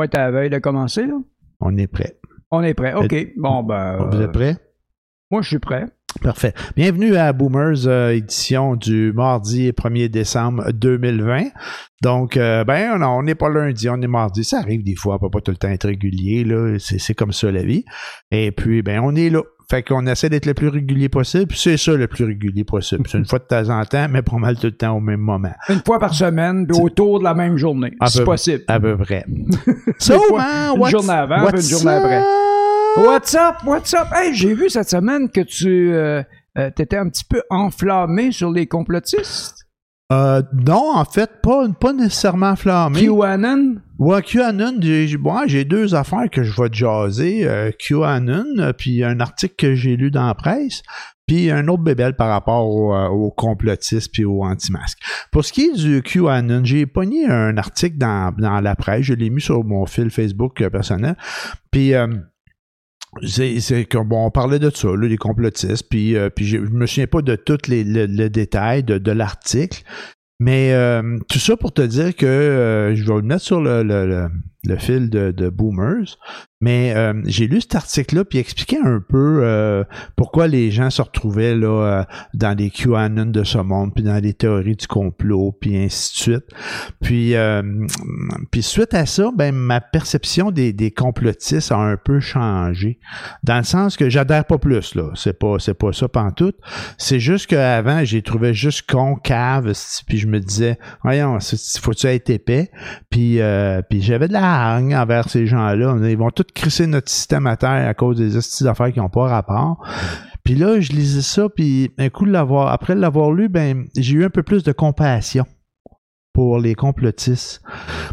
pas être à la veille de commencer, là? On est prêt. On est prêt. OK. Bon, ben. Vous êtes prêts? Moi, je suis prêt. Parfait. Bienvenue à Boomers, euh, édition du mardi 1er décembre 2020. Donc, euh, ben, non, on n'est pas lundi, on est mardi. Ça arrive des fois, on peut pas tout le temps être régulier, là. C'est comme ça la vie. Et puis, ben, on est là. Fait qu'on essaie d'être le plus régulier possible. Puis c'est ça le plus régulier possible. C'est une fois de temps en temps, mais pas mal tout le temps au même moment. Une fois par semaine, puis autour de la même journée. Si possible. À peu près. So, man, une what's- journée avant, puis une journée après. up? What's up? What's up? Hey, j'ai vu cette semaine que tu euh, euh, t'étais un petit peu enflammé sur les complotistes. Euh, non, en fait, pas, pas nécessairement enflammé. QAnon? Ouais, QAnon, j'ai ouais, deux affaires que je vais te jaser. Euh, QAnon, euh, puis un article que j'ai lu dans la presse, puis un autre bébel par rapport au- euh, aux complotistes puis aux anti-masques. Pour ce qui est du QAnon, j'ai pogné un article dans, dans la presse, je l'ai mis sur mon fil Facebook personnel, puis... euh, c'est que bon, on parlait de ça, là, les complotistes, puis, euh, puis je je me souviens pas de tous les le, le détail de, de l'article, mais euh, tout ça pour te dire que euh, je vais le mettre sur le, le, le, le fil de, de Boomers. Mais euh, j'ai lu cet article-là puis expliquer un peu euh, pourquoi les gens se retrouvaient là euh, dans les QAnon de ce monde, puis dans les théories du complot, puis ainsi de suite. Puis, puis suite à ça, ben ma perception des, des complotistes a un peu changé. Dans le sens que j'adhère pas plus, là. C'est pas, c'est pas ça pantoute. C'est juste qu'avant, j'ai trouvé juste con, cave, puis je me disais, voyons, faut-tu être épais? Puis, puis j'avais de la envers ces gens-là. Ils vont tous crisser notre système à terre à cause des hosties d'affaires qui n'ont pas rapport. Puis là, je lisais ça, puis un coup de l'avoir, après l'avoir lu, ben, j'ai eu un peu plus de compassion pour les complotistes.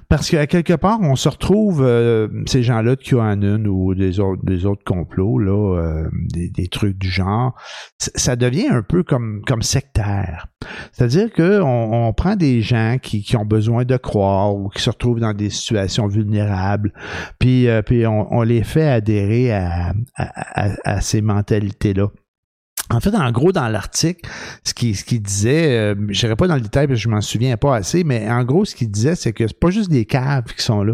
Parce qu'à quelque part, on se retrouve, euh, ces gens-là de QAnon ou des autres, des autres complots, là, euh, des, trucs du genre, ça devient un peu comme, sectaire. C'est-à-dire qu'on on prend des gens qui, ont besoin de croire ou qui se retrouvent dans des situations vulnérables, puis, euh, puis on, les fait adhérer à ces mentalités-là. En fait, en gros, dans l'article, ce qu'il ce qu'il disait, euh, je n'irai pas dans le détail parce que je m'en souviens pas assez, mais en gros, ce qu'il disait, c'est que c'est pas juste des caves qui sont là.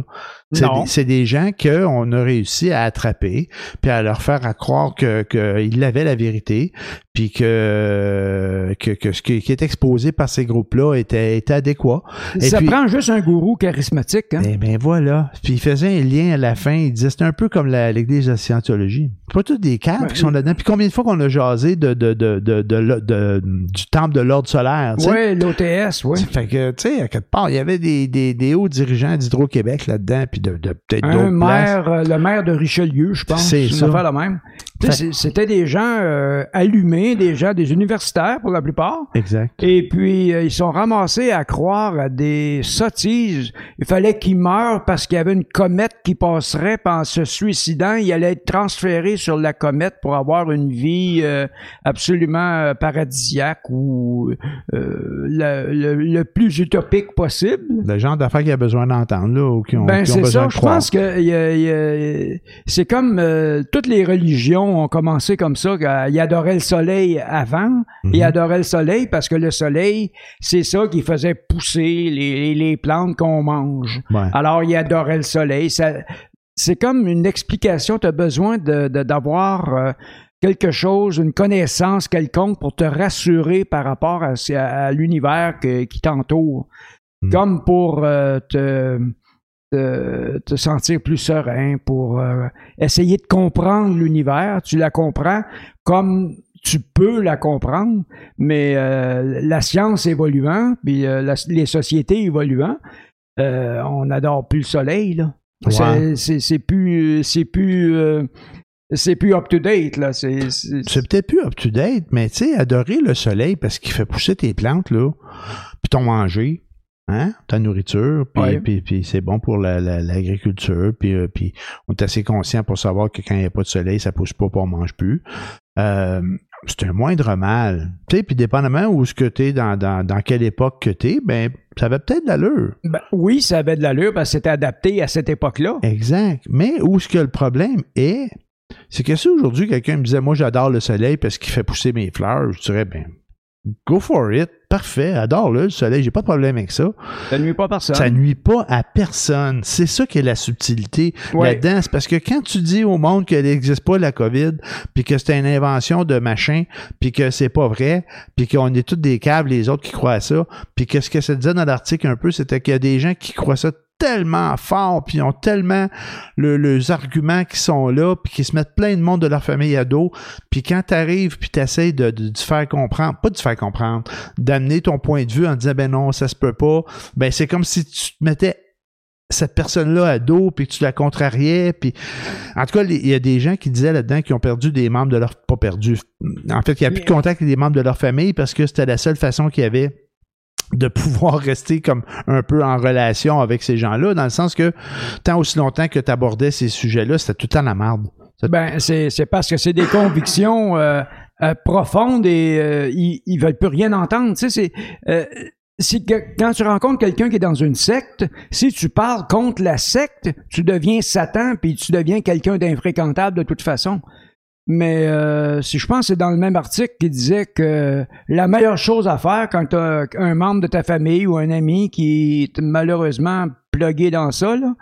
C'est des, c'est des gens qu'on a réussi à attraper, puis à leur faire à croire que qu'ils avaient la vérité, puis que, que, que ce qui, est exposé par ces groupes-là était, était adéquat. Et Ça puis- prend juste un gourou charismatique. Hein? Eh ben voilà. Puis il faisait un lien à la fin. Il disait c'est un peu comme la- l'église de Scientologie. C'est pas tous des caves Ouais. qui sont là-dedans. Puis combien de fois qu'on a jasé de, de, de, de, du temple de l'ordre solaire? Oui, l'OTS, oui. Fait que, tu sais, à quelque part, il y avait des, des, des hauts dirigeants d'Hydro-Québec là-dedans, puis de, de peut-être d'autres maire, euh, le maire de Richelieu, je pense. C'est ça. la même. C'était des gens euh, allumés, des gens, des universitaires pour la plupart. Exact. Et puis, euh, ils sont ramassés à croire à des sottises. Il fallait qu'ils meurent parce qu'il y avait une comète qui passerait, puis en se suicidant, il allait être transféré sur la comète pour avoir une vie euh, absolument paradisiaque ou le, le- le plus utopique possible. Le genre d'affaires qu'il a besoin d'entendre, là, ou qui ont, Ben, qui ont besoin ça. Je pense que il y a- il y a- c'est comme euh, toutes les religions ont commencé comme ça. Ils adoraient le soleil avant. Ils Mhm. adoraient le soleil parce que le soleil, c'est ça qui faisait pousser les, les plantes qu'on mange. Ouais. Alors, ils adoraient le soleil. Ça, c'est comme une explication. Tu as besoin de, de- d'avoir euh, quelque chose, une connaissance quelconque pour te rassurer par rapport à, à l'univers que- qui t'entoure. Mm. Comme pour euh, te, te, te sentir plus serein, pour euh, essayer de comprendre l'univers. Tu la comprends comme tu peux la comprendre, mais euh, la science évoluant, puis euh, la- les sociétés évoluant, on n'adore plus le soleil, là. C'est- C'est c'est plus, c'est plus, c'est plus up to date là. C'est c'est- C'est peut-être plus up-to-date, mais tu sais, adorer le soleil parce qu'il fait pousser tes plantes, là, puis ton manger, hein, ta nourriture, puis, Ouais. puis, puis c'est bon pour la- la- l'agriculture, puis, euh, puis on est assez conscient pour savoir que quand il n'y a pas de soleil, ça pousse pas, puis on mange plus. Euh, c'est un moindre mal. Tu sais, puis dépendamment où ce que tu es, dans, dans, dans quelle époque que tu es, ben, ça avait peut-être de l'allure. Ben, oui, ça avait de l'allure parce que c'était adapté à cette époque-là. Exact. Mais où ce que le problème est, c'est que si aujourd'hui quelqu'un me disait, moi j'adore le soleil parce qu'il fait pousser mes fleurs, je dirais, ben, Go for it. Parfait. Adore-le, le soleil. J'ai pas de problème avec ça. Ça nuit pas à personne. Ça nuit pas à personne. C'est ça qui est la subtilité Ouais. là-dedans. C'est parce que quand tu dis au monde qu'elle n'existe pas, la COVID, puis que c'est une invention de machin, puis que c'est pas vrai, puis qu'on est tous des câbles, les autres qui croient à ça, puis que ce que ça disait dans l'article un peu, c'était qu'il y a des gens qui croient ça tellement fort, puis ils ont tellement le- les arguments qui sont là, puis qui se mettent plein de monde de leur famille à dos, puis quand t'arrives, puis t'essayes de, de, de faire comprendre, pas de faire comprendre, d'amener ton point de vue en disant, ben non, ça se peut pas, ben c'est comme si tu te mettais cette personne-là à dos, puis que tu la contrariais, puis en tout cas, il y a des gens qui disaient là-dedans qu'ils ont perdu des membres de leur... pas perdu, en fait, il n'y a plus de contact avec des membres de leur famille parce que c'était la seule façon qu'il y avait de pouvoir rester comme un peu en relation avec ces gens-là, dans le sens que tant aussi longtemps que tu abordais ces sujets-là, c'était tout le temps la merde. Ben, c'est parce que c'est des convictions euh, euh, profondes et euh, ils, ils veulent plus rien entendre. Tu sais, c'est euh, que quand tu rencontres quelqu'un qui est dans une secte, si tu parles contre la secte, tu deviens Satan puis tu deviens quelqu'un d'infréquentable de toute façon. Mais euh, si je pense que c'est dans le même article qui disait que la meilleure chose à faire quand tu as un membre de ta famille ou un ami qui est malheureusement plugué dans ça, là,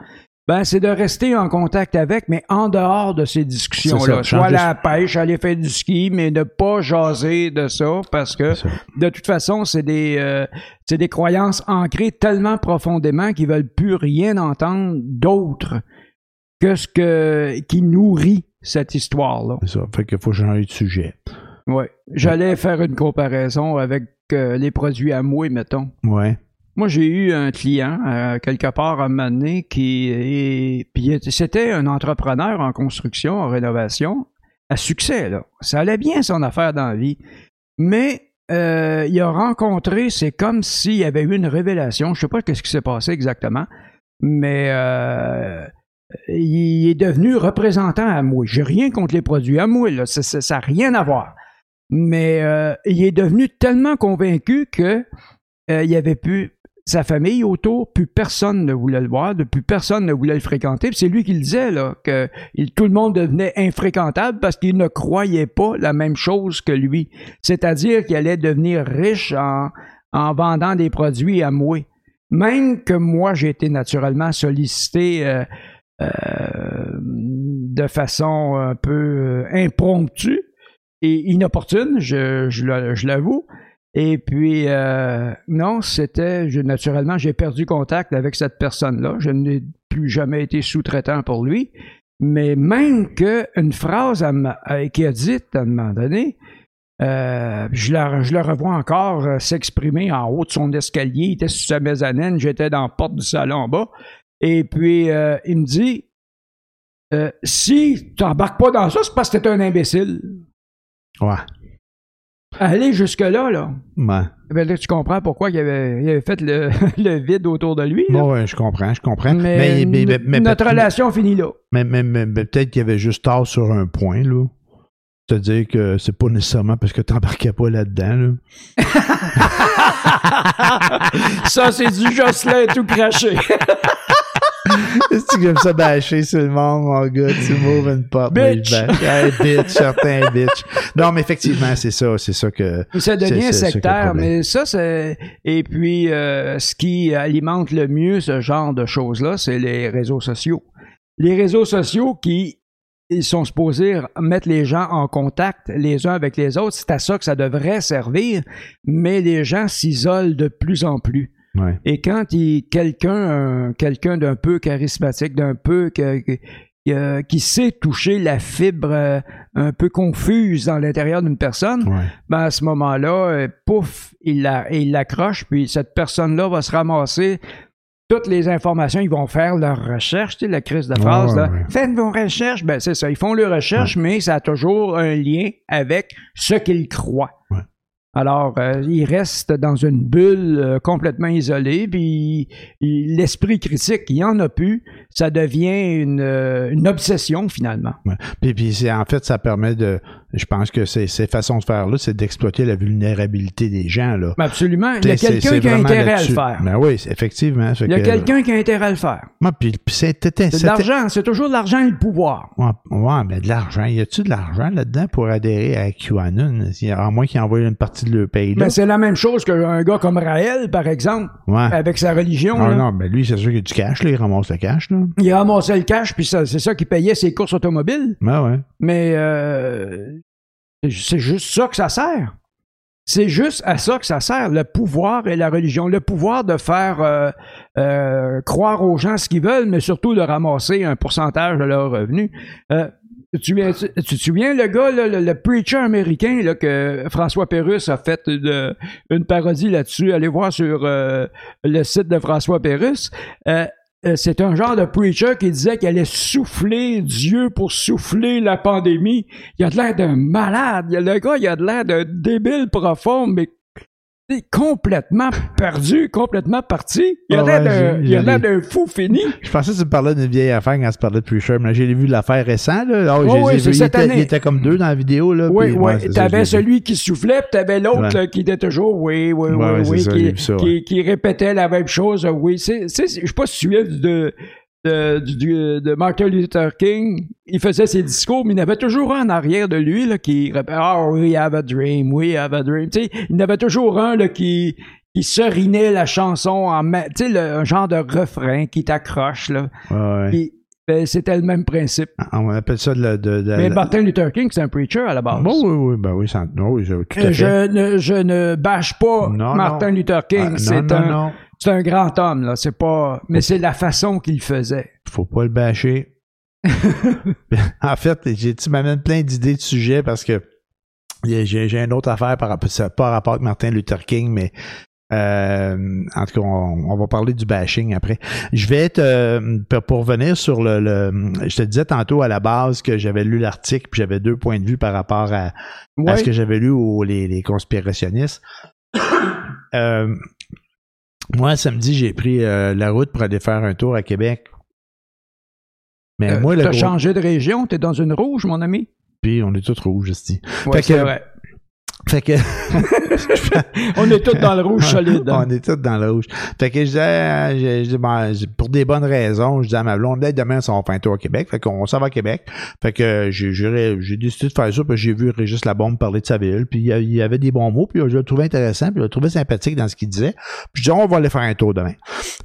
ben, c'est de rester en contact avec, mais en dehors de ces discussions-là. Soit changer- la pêche, aller faire du ski, mais ne pas jaser de ça parce que de toute façon, c'est des, euh, c'est des croyances ancrées tellement profondément qu'ils veulent plus rien entendre d'autre que ce que, qui nourrit cette histoire-là. C'est ça. Fait qu'il faut changer de sujet. Ouais. J'allais faire une comparaison avec euh, les produits à mouer, mettons. Ouais. Moi, j'ai eu un client, euh, quelque part à un moment donné, qui est, puis c'était un entrepreneur en construction, en rénovation, à succès, là. Ça allait bien son affaire dans la vie. Mais euh, il a rencontré, c'est comme s'il y avait eu une révélation. Je sais pas ce qui s'est passé exactement, mais euh, il est devenu représentant à Amway. J'ai rien contre les produits Amway, là. Ça- n'a rien à voir. Mais euh, il est devenu tellement convaincu que euh, il y avait plus sa famille autour, plus personne ne voulait le voir, plus personne ne voulait le fréquenter. C'est lui qui le disait, là, que tout le monde devenait infréquentable parce qu'il ne croyait pas la même chose que lui. C'est-à-dire qu'il allait devenir riche en, en vendant des produits à mouer. Même que moi, j'ai été naturellement sollicité euh, de façon un peu euh, impromptue et inopportune, je, l'avoue. Et puis, euh, non, c'était, naturellement, j'ai perdu contact avec cette personne-là. Je n'ai plus jamais été sous-traitant pour lui. Mais même qu'une phrase elle m'a- euh, qu'il a dite à un moment donné, euh, je, la- revois encore euh, s'exprimer en haut de son escalier. Il était sur sa mezzanine, j'étais dans la porte du salon en bas. Et puis, euh, il me dit euh, Si tu n'embarques pas dans ça, c'est parce que t'es un imbécile. Ouais. Aller jusque-là, là. Ouais. Ben là, tu comprends pourquoi il avait, il avait fait le, le vide autour de lui. Bon, ouais, je comprends, je comprends. mais, mais, mais- mais- notre relation finit là. Mais, mais- mais- mais peut-être qu'il y avait juste tort sur un point, là. C'est-à-dire que c'est pas nécessairement parce que t'embarquais pas là-dedans, là. Ça, c'est du Jocelyn tout craché. Est-ce que tu aimes ça bâcher sur le monde, mon gars? Tu m'ouvres une porte. Bitch. Hey, bitch, certain bitch. Non, mais effectivement, c'est ça, c'est ça que... ça devient sectaire, mais ça, c'est. Et puis, euh, ce qui alimente le mieux ce genre de choses-là, c'est les réseaux sociaux. Les réseaux sociaux qui ils sont supposés mettre les gens en contact les uns avec les autres. C'est à ça que ça devrait servir, mais les gens s'isolent de plus en plus. Ouais. Et quand il quelqu'un euh, quelqu'un d'un peu charismatique, d'un peu que- que- euh, qui sait toucher la fibre euh, un peu confuse dans l'intérieur d'une personne, Ouais. ben à ce moment-là, pouf, il la- il l'accroche, puis cette personne-là va se ramasser toutes les informations, ils vont faire leur recherche, tu sais, la crise de phrase, là. Faites vos recherches, ben c'est ça, ils font leurs recherches, mais ça a toujours un lien avec ce qu'ils croient. Alors, euh, ils restent dans une bulle euh, complètement isolée, puis il- l'esprit critique, il n'y en a plus, ça devient une, euh, obsession finalement. Ouais. Puis, puis en fait, ça permet de Je pense que ces, ces façons de faire-là, c'est d'exploiter la vulnérabilité des gens. Là. Ben, absolument. Il y a quelqu'un qui a intérêt à le faire. Ben oui, effectivement. Il y a quelqu'un qui a intérêt à le faire. Ouais, puis, c'est de l'argent. C'est toujours de l'argent et le pouvoir. Ouais, ouais, mais de l'argent. Y a-tu de l'argent là-dedans pour adhérer à QAnon? À moins qu'ils envoient une partie de leur pays. Ben, c'est la même chose qu'un gars comme Raël, par exemple, avec sa religion. Non, non, ben lui, c'est sûr qu'il a du cash. Là, il ramasse le cash. Là. Il ramassait le cash, puis c'est ça qui payait ses courses automobiles. Ben ouais. Mais euh, c'est juste ça que ça sert. C'est juste à ça que ça sert, le pouvoir et la religion. Le pouvoir de faire euh, euh, croire aux gens ce qu'ils veulent, mais surtout de ramasser un pourcentage de leurs revenus. Euh, tu, te souviens, le gars, le, preacher américain là, que François Pérusse a fait une, parodie là-dessus. Allez voir sur le site de François Pérusse. Euh, c'est un genre de preacher qui disait qu'il allait souffler Dieu pour souffler la pandémie. Il a de l'air d'un malade. Le gars, il a de l'air d'un débile profond, mais complètement perdu, complètement parti. Il a l'air d'un fou fini. Je pensais que tu parlais d'une vieille affaire quand tu parlais de Preacher, mais j'ai vu l'affaire récente. Là. Oh, oui, c'est cette il, année. Était, il était comme deux dans la vidéo. Là, oui, oui. T'avais celui qui soufflait, puis t'avais l'autre qui était toujours oui, oui, oui, oui, qui, qui, qui, répétait la même chose. Oui, je sais pas si tu de de, de, Martin Luther King, il faisait ses discours, mais il avait toujours un en arrière de lui là, qui répétait Ah oh, we have a dream, we have a dream. Tu sais, il y avait toujours un là, qui, qui serinait la chanson en tu sais, un genre de refrain qui t'accroche. Là. Ouais, ben, c'était le même principe. Ah, on appelle ça de, de, Mais Martin Luther King, c'est un preacher à la base. Bon, oui, oui, ben oui, ça, oui je, tout à je, ne, je ne bâche pas Martin Luther King. Ah, c'est un, c'est un grand homme, là. C'est pas. Mais c'est la façon qu'il faisait. Faut pas le bâcher. en fait, tu m'amènes plein d'idées de sujets parce que j'ai, une autre affaire par rapport, pas rapport avec Martin Luther King, mais euh, en tout cas, on, va parler du bashing après. Je vais être euh, pour revenir sur le, Je te disais tantôt à la base que j'avais lu l'article puis j'avais deux points de vue par rapport à, ce que j'avais lu aux les, les conspirationnistes. euh, moi, samedi, j'ai pris euh, la route pour aller faire un tour à Québec. Mais euh, moi, le. T'as changé de région? T'es dans une rouge, mon ami? Puis on est tous rouges, je Ouais, vrai. Fait que. on est tous dans le rouge solide. On est tous dans le rouge. Fait que je disais, je, ben, pour des bonnes raisons, je disais à ma blonde, demain, on va faire un tour au Québec. Fait qu'on s'en va à Québec. Fait que j'ai, j'ai décidé de faire ça, puis j'ai vu Régis Labombe parler de sa ville, puis il y avait des bons mots, puis je l'ai trouvé intéressant, puis je l'ai trouvé sympathique dans ce qu'il disait. Puis je dis, on va aller faire un tour demain.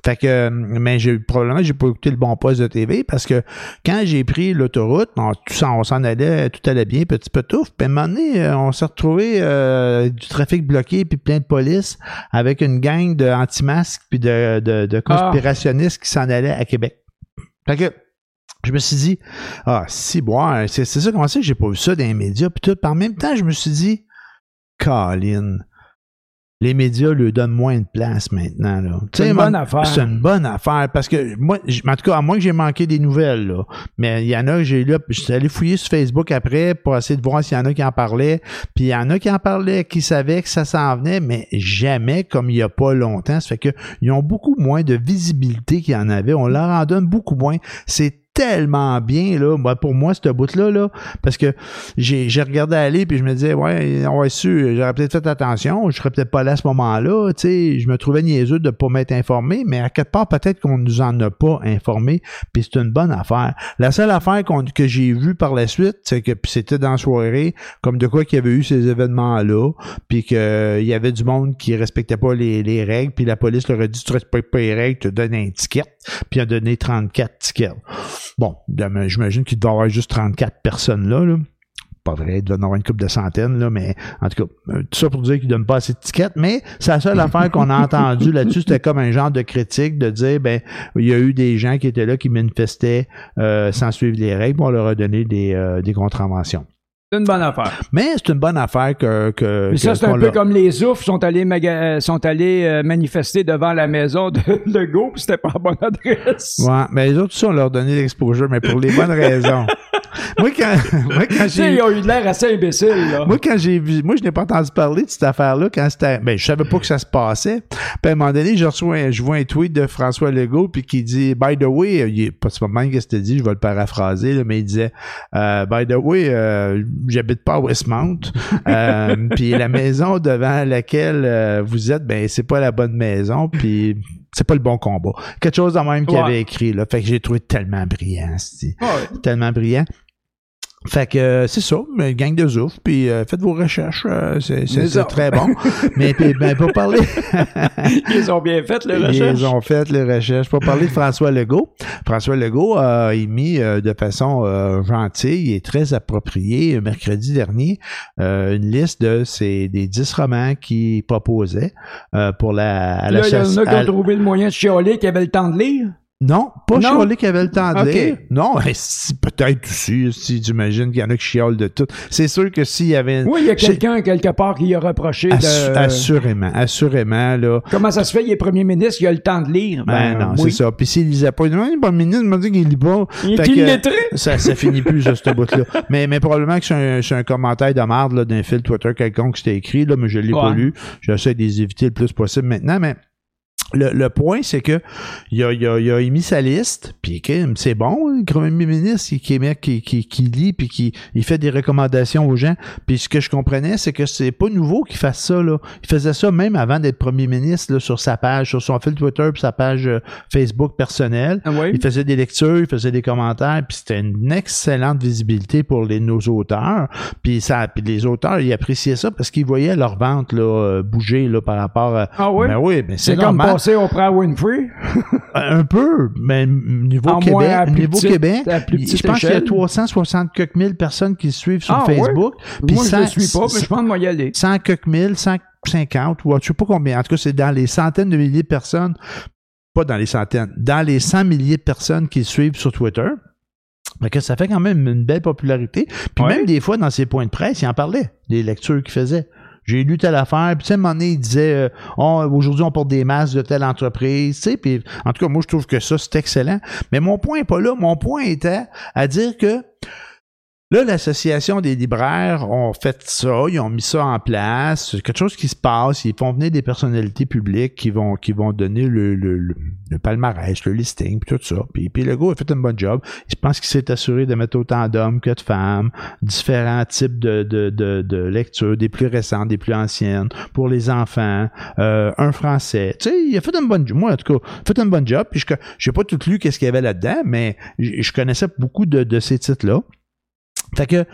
Fait que, mais j'ai, probablement, j'ai pas écouté le bon poste de TV, parce que quand j'ai pris l'autoroute, on, on s'en allait, tout allait bien, petit peu tout. Puis à un moment donné, on s'est retrouvé euh, du trafic bloqué puis plein de police avec une gang de anti-masques puis de, de, conspirationnistes qui s'en allaient à Québec. Fait que je me suis dit, ah, si, bon, c'est ça, comment c'est que j'ai pas vu ça dans les médias, puis tout. En même temps, je me suis dit, Colin, les médias lui donnent moins de place maintenant. C'est une bonne affaire. C'est une bonne affaire parce que moi, en tout cas, à moins que j'ai manqué des nouvelles, là, mais il y en a que j'ai lu, je suis allé fouiller sur Facebook après pour essayer de voir s'il y en a qui en parlaient. Puis il y en a qui en parlaient, qui savaient que ça s'en venait, mais jamais comme il n'y a pas longtemps. Ça fait qu'ils ont beaucoup moins de visibilité qu'il y en avait. On leur en donne beaucoup moins. C'est tellement bien, là, moi, pour moi, ce bout-là, là, parce que j'ai, regardé aller, puis je me disais, ouais, va su, j'aurais peut-être fait attention, je serais peut-être pas là à ce moment-là, tu sais, je me trouvais niaiseux de pas m'être informé, mais à quelque part, peut-être qu'on nous en a pas informé, puis c'est une bonne affaire. La seule affaire que j'ai vue par la suite, c'est que c'était dans soirée, comme de quoi qu'il y avait eu ces événements-là, puis qu'il y avait du monde qui respectait pas les, les règles, puis la police leur a dit, tu respectes pas les règles, tu donnes un ticket, puis a donné 34 tickets. Bon, j'imagine qu'il doit y avoir juste 34 personnes là. là. Pas vrai, il doit y en avoir une couple de centaines, là, mais en tout cas, euh, tout ça pour dire qu'il ne donne pas assez d'étiquettes, mais c'est la seule affaire qu'on a entendue là-dessus, c'était comme un genre de critique de dire, ben, il y a eu des gens qui étaient là qui manifestaient euh, sans suivre les règles, on leur a donné des, euh, des contraventions. C'est une bonne affaire. Mais c'est une bonne affaire que. que Mais ça, c'est un peu comme les oufs sont allés, euh, sont allés euh, manifester devant la maison de Legault, puis c'était pas la bonne adresse. Ouais, mais les autres, ça, on leur donnait l'exposure, mais pour les bonnes raisons. moi, quand, moi, quand j'ai. ils ont eu l'air assez imbéciles, là. Moi, quand j'ai vu, moi, je n'ai pas entendu parler de cette affaire-là quand c'était, ben, je savais pas que ça se passait. Puis, à un moment donné, je reçois, un- je vois un tweet de François Legault, puis qui dit, by the way, euh, il est pas, mal qu'est-ce que dit, je vais le paraphraser, là, mais il disait, euh, by the way, euh, j'habite pas à Westmount, euh, puis la maison devant laquelle euh, vous êtes, ben, c'est pas la bonne maison, puis c'est pas le bon combat. Quelque chose de même qu'il Ouais. avait écrit, là. Fait que j'ai trouvé tellement brillant, ouais. tellement brillant. Fait que euh, c'est ça, mais gang de zouf, puis euh, faites vos recherches, euh, c'est, très bon. mais puis, ben, pour parler, Ils ont bien fait, les recherches. ils ont fait les recherches. Pour parler de François Legault, François Legault a émis euh, de façon euh, gentille et très appropriée, euh, mercredi dernier, euh, une liste de ses des 10 romans qu'il proposait euh, pour la... à Là, il y en a qui ont trouvé le moyen de chialer, qui avaient le temps de lire. Non, pas Non? chialer qui avait le temps de Ok. lire. Non, mais si, peut-être aussi, si j'imagine qu'il y en a qui chiolent de tout. C'est sûr que s'il y avait... Oui, il y a quelqu'un, quelque part, qui a reproché Assu- de... Assurément, assurément, là. Comment ça se fait, il est premier ministre, il a le temps de lire? Ben, non, oui. c'est ça. Puis s'il lisait pas, il dit, Ouais, le ministre m'a dit qu'il lit pas. Il est que, illettré. Ça, ça finit plus, ça, ce bout-là. Mais, mais probablement que c'est un, c'est un commentaire de marde, là, d'un fil Twitter quelconque qui c'était écrit, là, mais je l'ai pas lu. J'essaie de les éviter le plus possible maintenant, mais le, le point, c'est que il a, il, a, il a émis sa liste, puis c'est bon, le premier ministre qui, qui, qui, qui, qui lit, puis qui il fait des recommandations aux gens. Puis ce que je comprenais, c'est que c'est pas nouveau qu'il fasse ça. Là. Il faisait ça même avant d'être premier ministre là, sur sa page, sur son fil Twitter, puis sa page euh, Facebook personnelle. Ah oui. Il faisait des lectures, il faisait des commentaires, puis c'était une excellente visibilité pour les, nos auteurs. Puis ça, les auteurs, ils appréciaient ça parce qu'ils voyaient leur vente là, euh, bouger là, par rapport à. Ah oui? Ben oui, mais c'est c'est normal. Passer au Oprah Winfrey. Un peu, mais niveau En Québec, moins niveau petite- Québec, je pense qu'il y a échelle. 360 quelques mille personnes qui suivent sur Ah, ouais? Facebook. Moi, je cent- ne suis pas, mais je pense moi y aller. 100 quelques mille, 150 ou je sais pas combien. En tout cas, c'est dans les centaines de milliers de personnes, pas dans les centaines, dans les 100 milliers de personnes qui suivent sur Twitter. Fait que ça fait quand même une belle popularité. Puis Ouais. même des fois, dans ses points de presse, il en parlait, des lectures qu'il faisait. J'ai lu telle affaire, puis tu à un moment donné, il disait euh, Oh, aujourd'hui on porte des masques de telle entreprise, tu sais, puis en tout cas, moi je trouve que ça, c'est excellent. Mais mon point n'est pas là. Mon point était à dire que Là, l'Association des libraires ont fait ça, ils ont mis ça en place, quelque chose qui se passe, ils font venir des personnalités publiques qui vont qui vont donner le, le, le, palmarès, le listing, puis tout ça. Puis, puis le gars a fait un bon job. Je pense qu'il s'est assuré de mettre autant d'hommes que de femmes, différents types de, de, de, de lectures, des plus récentes, des plus anciennes, pour les enfants, euh, un français. Tu sais, il a fait un bon job. Moi, en tout cas, il a fait un bon job. Puis je n'ai pas tout lu qu'est-ce qu'il y avait là-dedans, mais je, je connaissais beaucoup de, de ces titres-là. Fait que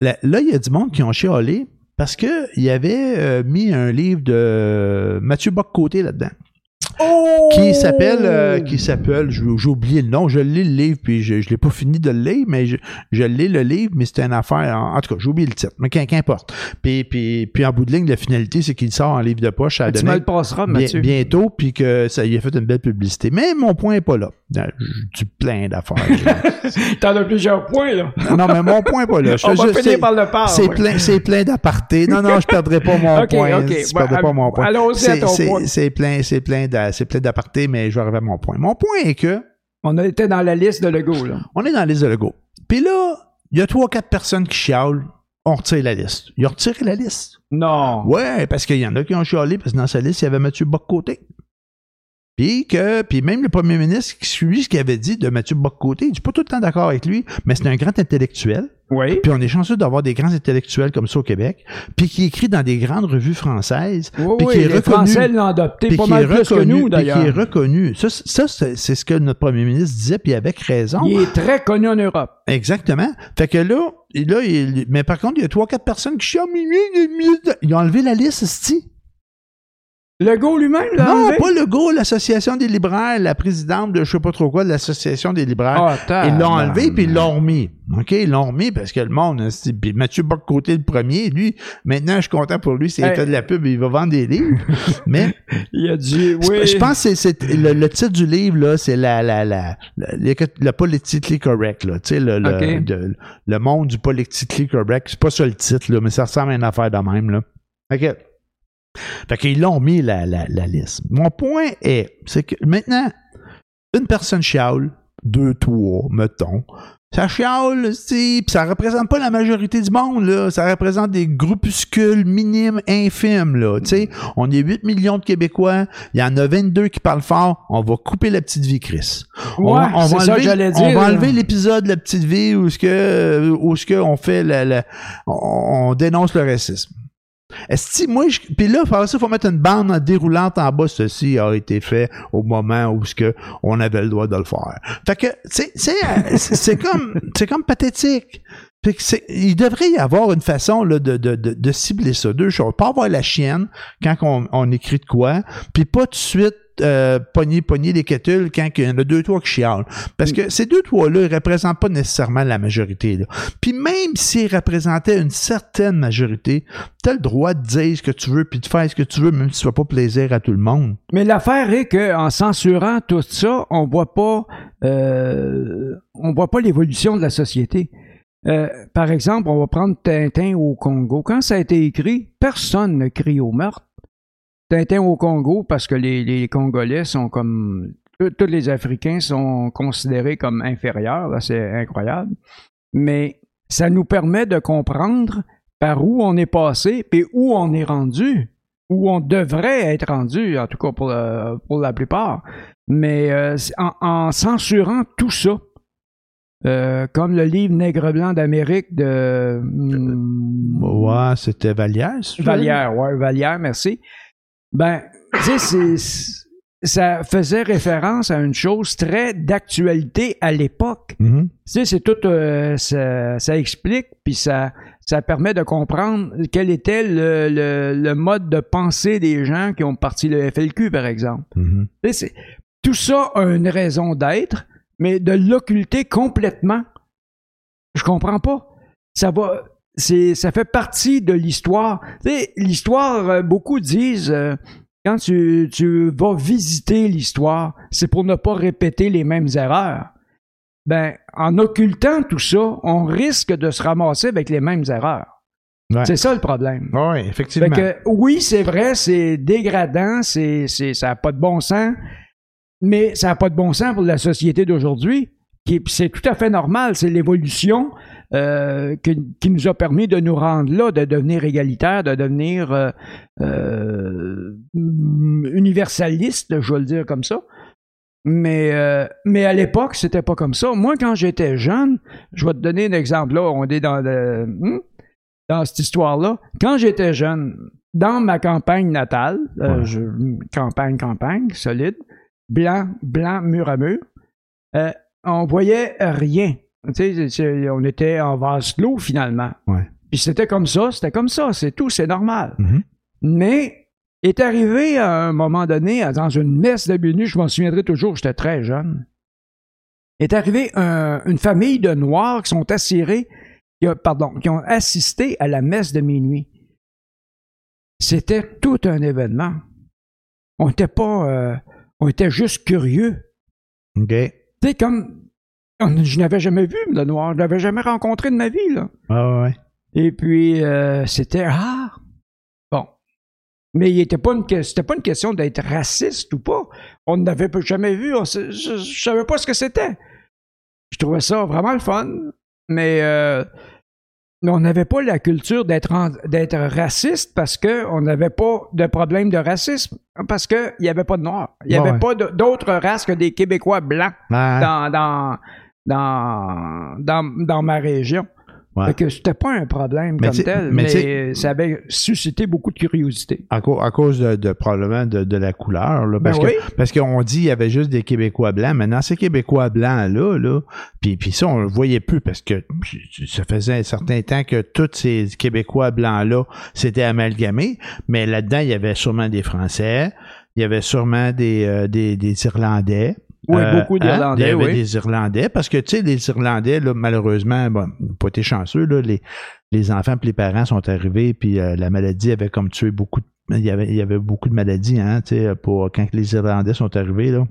là, il y a du monde qui ont chialé parce que il avait euh, mis un livre de Mathieu Bock-Côté là-dedans. Oh! Qui s'appelle, euh, qui s'appelle, j'ai oublié le nom, je lis le livre, puis je, je l'ai pas fini de le lire, mais je, je lis le livre, mais c'était une affaire, en, en tout cas, j'ai oublié le titre, mais qu'im- qu'importe. Puis, puis, puis en bout de ligne, la finalité, c'est qu'il sort en livre de poche à Tu me le passeras, Bien- Mathieu. bientôt, puis que ça y a fait une belle publicité. Mais mon point est pas là. Euh, J'ai plein d'affaires. T'en as plusieurs points, là. non, mais mon point est pas là. Je On va finir c'est- par le part. c'est plein, c'est plein d'apartés. Non, non, je perdrai pas mon point. ok. Je perdrai pas mon point. allons-y à C'est- ton point. C'est plein, c'est plein c'est plein d'apartés, mais je vais arriver à mon point. Mon point est que On été dans la liste de Lego, là. on est dans la liste de Lego. Puis là, il y a trois, quatre personnes qui chialent. On retire la liste. Ils ont retiré la liste. Non. Ouais, parce qu'il y en a qui ont chialé, parce que dans sa liste, il y avait Mathieu Bock-Côté. Puis que, puis même le premier ministre qui suit ce qu'il avait dit de Mathieu Bock-Côté, je suis pas tout le temps d'accord avec lui, mais c'est un grand intellectuel. Oui. Puis on est chanceux d'avoir des grands intellectuels comme ça au Québec, puis qui écrit dans des grandes revues françaises, Oui, puis oui, qui est les reconnu, Français l'ont adopté pas qui mal que reconnu, nous, puis qui est reconnu. Ça, c'est- ça c'est ce que notre premier ministre disait, puis avec raison. Il est très connu en Europe. Exactement. Fait que là, là il- mais par contre, il y a trois, quatre personnes qui il- ils ont enlevé la liste, sti. Legault lui-même l'a Non, enlevé? pas le gars, l'association des libraires, la présidente de je sais pas trop quoi de l'association des libraires. Ah, Ils l'ont enlevé puis ils l'ont remis. OK, ils l'ont remis parce que le monde, hein, c'est- puis Mathieu Bock-Côté le premier, lui, maintenant je suis content pour lui, c'est Hey. fait de la pub, il va vendre des livres. Mais Il a dit, oui. je pense que c'est, le, le titre du livre, là, c'est la, la, la, le, le politically correct, là. Tu sais, le, le, le monde du politically correct. C'est pas ça le titre, là, mais ça ressemble à une affaire de même, là. OK. Fait qu'ils l'ont mis la, la, la liste. Mon point est, c'est que maintenant, une personne chiale, deux, trois, mettons. Ça chiale, puis ça représente pas la majorité du monde, là. Ça représente des groupuscules minimes, infimes, là. Tu sais, on est 8 millions de Québécois, il y en a 22 qui parlent fort, on va couper la petite vie, Chris. Ouais, on va, on c'est va ça que enlever, on va enlever l'épisode de la petite vie où ce que, où ce que on fait on, on dénonce le racisme. Est-ce moi, je, puis là, il faut mettre une bande déroulante en bas. Ceci a été fait au moment où ce que on avait le droit de le faire. Fait que, c'est, c'est, comme, c'est comme pathétique. Fait que il devrait y avoir une façon là, de, de, de, de cibler ça. Deux choses. Pas avoir la chienne quand on, on écrit de quoi, puis pas tout de suite euh, pogner, pogner les quetules quand il y en a deux, trois qui chialent. Parce que ces deux, trois-là, ils représentent pas nécessairement la majorité. Là. Puis même s'ils représentaient une certaine majorité, t'as le droit de dire ce que tu veux puis de faire ce que tu veux, même si tu ne fais pas plaisir à tout le monde. Mais l'affaire est qu'en censurant tout ça, on voit pas, euh, on voit pas l'évolution de la société. Euh, par exemple, on va prendre Tintin au Congo. Quand ça a été écrit, personne ne crie au meurtre. Tintin au Congo parce que les, les Congolais sont comme tous les Africains sont considérés comme inférieurs. Là, c'est incroyable. Mais ça nous permet de comprendre par où on est passé et où on est rendu où on devrait être rendu, en tout cas pour, euh, pour la plupart. Mais euh, en, en censurant tout ça, euh, comme le livre Nègre blanc d'Amérique de hum, Ouais, c'était Vallière. ça? Vallière, ouais, Vallière, merci. Ben, tu sais, c'est- ça faisait référence à une chose très d'actualité à l'époque. Mhm. Tu sais, c'est tout, euh, ça, ça explique, puis ça, ça permet de comprendre quel était le, le- le mode de pensée des gens qui ont parti le FLQ, par exemple. Mhm. Tu sais, c'est- tout ça a une raison d'être, mais de l'occulter complètement, je comprends pas. Ça va, c'est, ça fait partie de l'histoire. L'histoire, euh, beaucoup disent, euh, quand tu, tu vas visiter l'histoire, c'est pour ne pas répéter les mêmes erreurs. Ben, en occultant tout ça, on risque de se ramasser avec les mêmes erreurs. Ouais. C'est ça le problème. Ouais, effectivement. Fait que, oui, c'est vrai, c'est dégradant, c'est, c'est, ça n'a pas de bon sens, mais ça n'a pas de bon sens pour la société d'aujourd'hui. qui- C'est tout à fait normal, c'est l'évolution euh, qui nous a permis de nous rendre là, de devenir égalitaire, de devenir euh, euh, universaliste, je vais le dire comme ça. Mais, euh, mais à l'époque, c'était pas comme ça. Moi, quand j'étais jeune, je vais te donner un exemple là, on est dans le. hmm? dans cette histoire-là. Quand j'étais jeune, dans ma campagne natale, euh, je- campagne, campagne, solide, blanc, blanc, mur à mur, euh, on voyait rien. Tu sais, on était en vase clos finalement. Ouais. Puis c'était comme ça, c'était comme ça, c'est tout, c'est normal. Mhm. Mais est arrivé à un moment donné, dans une messe de minuit, je m'en souviendrai toujours, j'étais très jeune. Est arrivé un- une famille de Noirs qui sont assurés, qui, pardon, qui ont assisté à la messe de minuit. C'était tout un événement. On n'était pas, euh, on était juste curieux. OK. Tu sais, comme je n'avais jamais vu de Noir, je l'avais jamais rencontré de ma vie là. Ah ouais. Et puis, euh, c'était Ah! Bon. Mais il était pas une, c'était pas une question d'être raciste ou pas. On n'avait jamais vu. on je, ne savais pas ce que c'était. Je trouvais ça vraiment le fun. Mais euh, on n'avait pas la culture d'être, d'être raciste parce qu'on n'avait pas de problème de racisme. Parce qu'il n'y avait pas de Noirs. Il n'y avait Ouais. pas d'autres races que des Québécois blancs dans, dans, dans, dans, dans ma région. Ouais. Fait que c'était pas un problème Mais comme tel, mais ça avait suscité beaucoup de curiosité. à, à cause de, de- probablement de, de la couleur. Là, parce, Ben que, oui. parce qu'on dit qu'il y avait juste des Québécois blancs. Maintenant, ces Québécois blancs-là, là, puis, puis ça, on le voyait plus parce que ça faisait un certain temps que tous ces Québécois blancs-là s'étaient amalgamés. Mais là-dedans, il y avait sûrement des Français, il y avait sûrement des, euh, des, des Irlandais. Oui, Euh, beaucoup hein, d'Irlandais, Il y avait oui. des Irlandais, parce que, tu sais, les Irlandais, là, malheureusement, bon, pas été chanceux, là, les, les enfants et les parents sont arrivés, puis euh, la maladie avait comme tué beaucoup de, il y avait, il y avait beaucoup de maladies, hein, tu sais, pour, quand les Irlandais sont arrivés, là.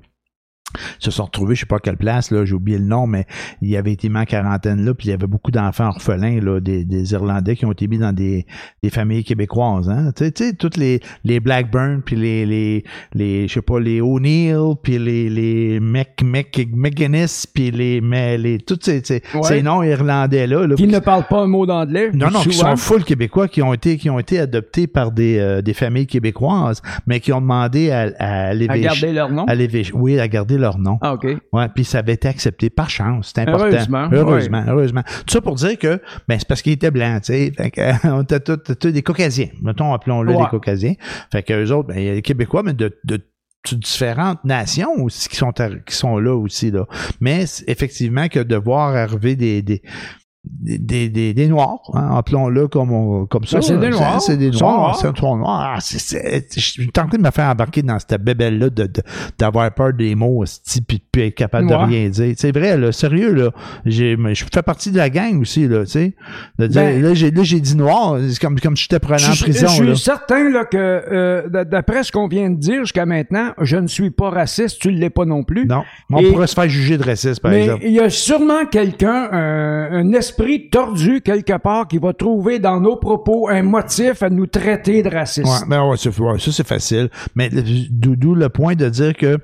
Se sont retrouvés, je sais pas à quelle place, là, j'ai oublié le nom, mais il avait été mis en quarantaine là, puis il y avait beaucoup d'enfants orphelins, là, des, des Irlandais qui ont été mis dans des, des familles québécoises, hein. Tu sais, toutes les, les Blackburn, puis les, les, les, je sais pas, les O'Neill, puis les, les Mc, Mc, McGuinness, puis les, mais les, tous ces, ces, Ouais. ces noms irlandais-là, là, Qui ne parle pas un mot d'anglais. non, non, qui sont full québécois, qui ont été, qui ont été adoptés par des, euh, des familles québécoises, mais qui ont demandé à, à À l'évêché- garder leur nom. à l'évêché- oui, à garder leur nom. Ah, OK. Ouais, puis ça avait été accepté par chance. C'est important. Heureusement, Heureusement, heureusement. Tout ça pour dire que, ben, c'est parce qu'il était blanc, tu sais. Fait que, on était tous tous des Caucasiens. Mettons, appelons-le Ouais. des Caucasiens. Fait que eux autres, ben, il y a les Québécois, mais de, différentes nations aussi qui sont, qui sont là aussi, là. Mais effectivement que de voir arriver des, des, des, des, des noirs, hein, appelons-le comme, on- comme ça. Ben, c'est des Noirs. C'est des noirs. C'est sont noirs. Ah, c'est- c'est- Je suis tenté de me faire embarquer dans cette bébelle-là de, de- d'avoir peur des mots, puis de être capable Ouais. de rien dire. C'est vrai, là, sérieux, là. Je fais partie de la gang aussi, là, tu sais. De Ben- là, j'ai, là, j'ai dit noir, c'est comme, comme si j'étais prenant en prison, je suis là. certain là, que, euh, d'après ce qu'on vient de dire jusqu'à maintenant, je ne suis pas raciste, tu ne l'es pas non plus. Non. On pourrait se faire juger de raciste, par Mais exemple. il y a sûrement quelqu'un, un, un esprit tordu quelque part, qui va trouver dans nos propos un motif à nous traiter de racistes. Ouais, ben ouais, ouais, ça c'est facile. Mais d'où le point de dire que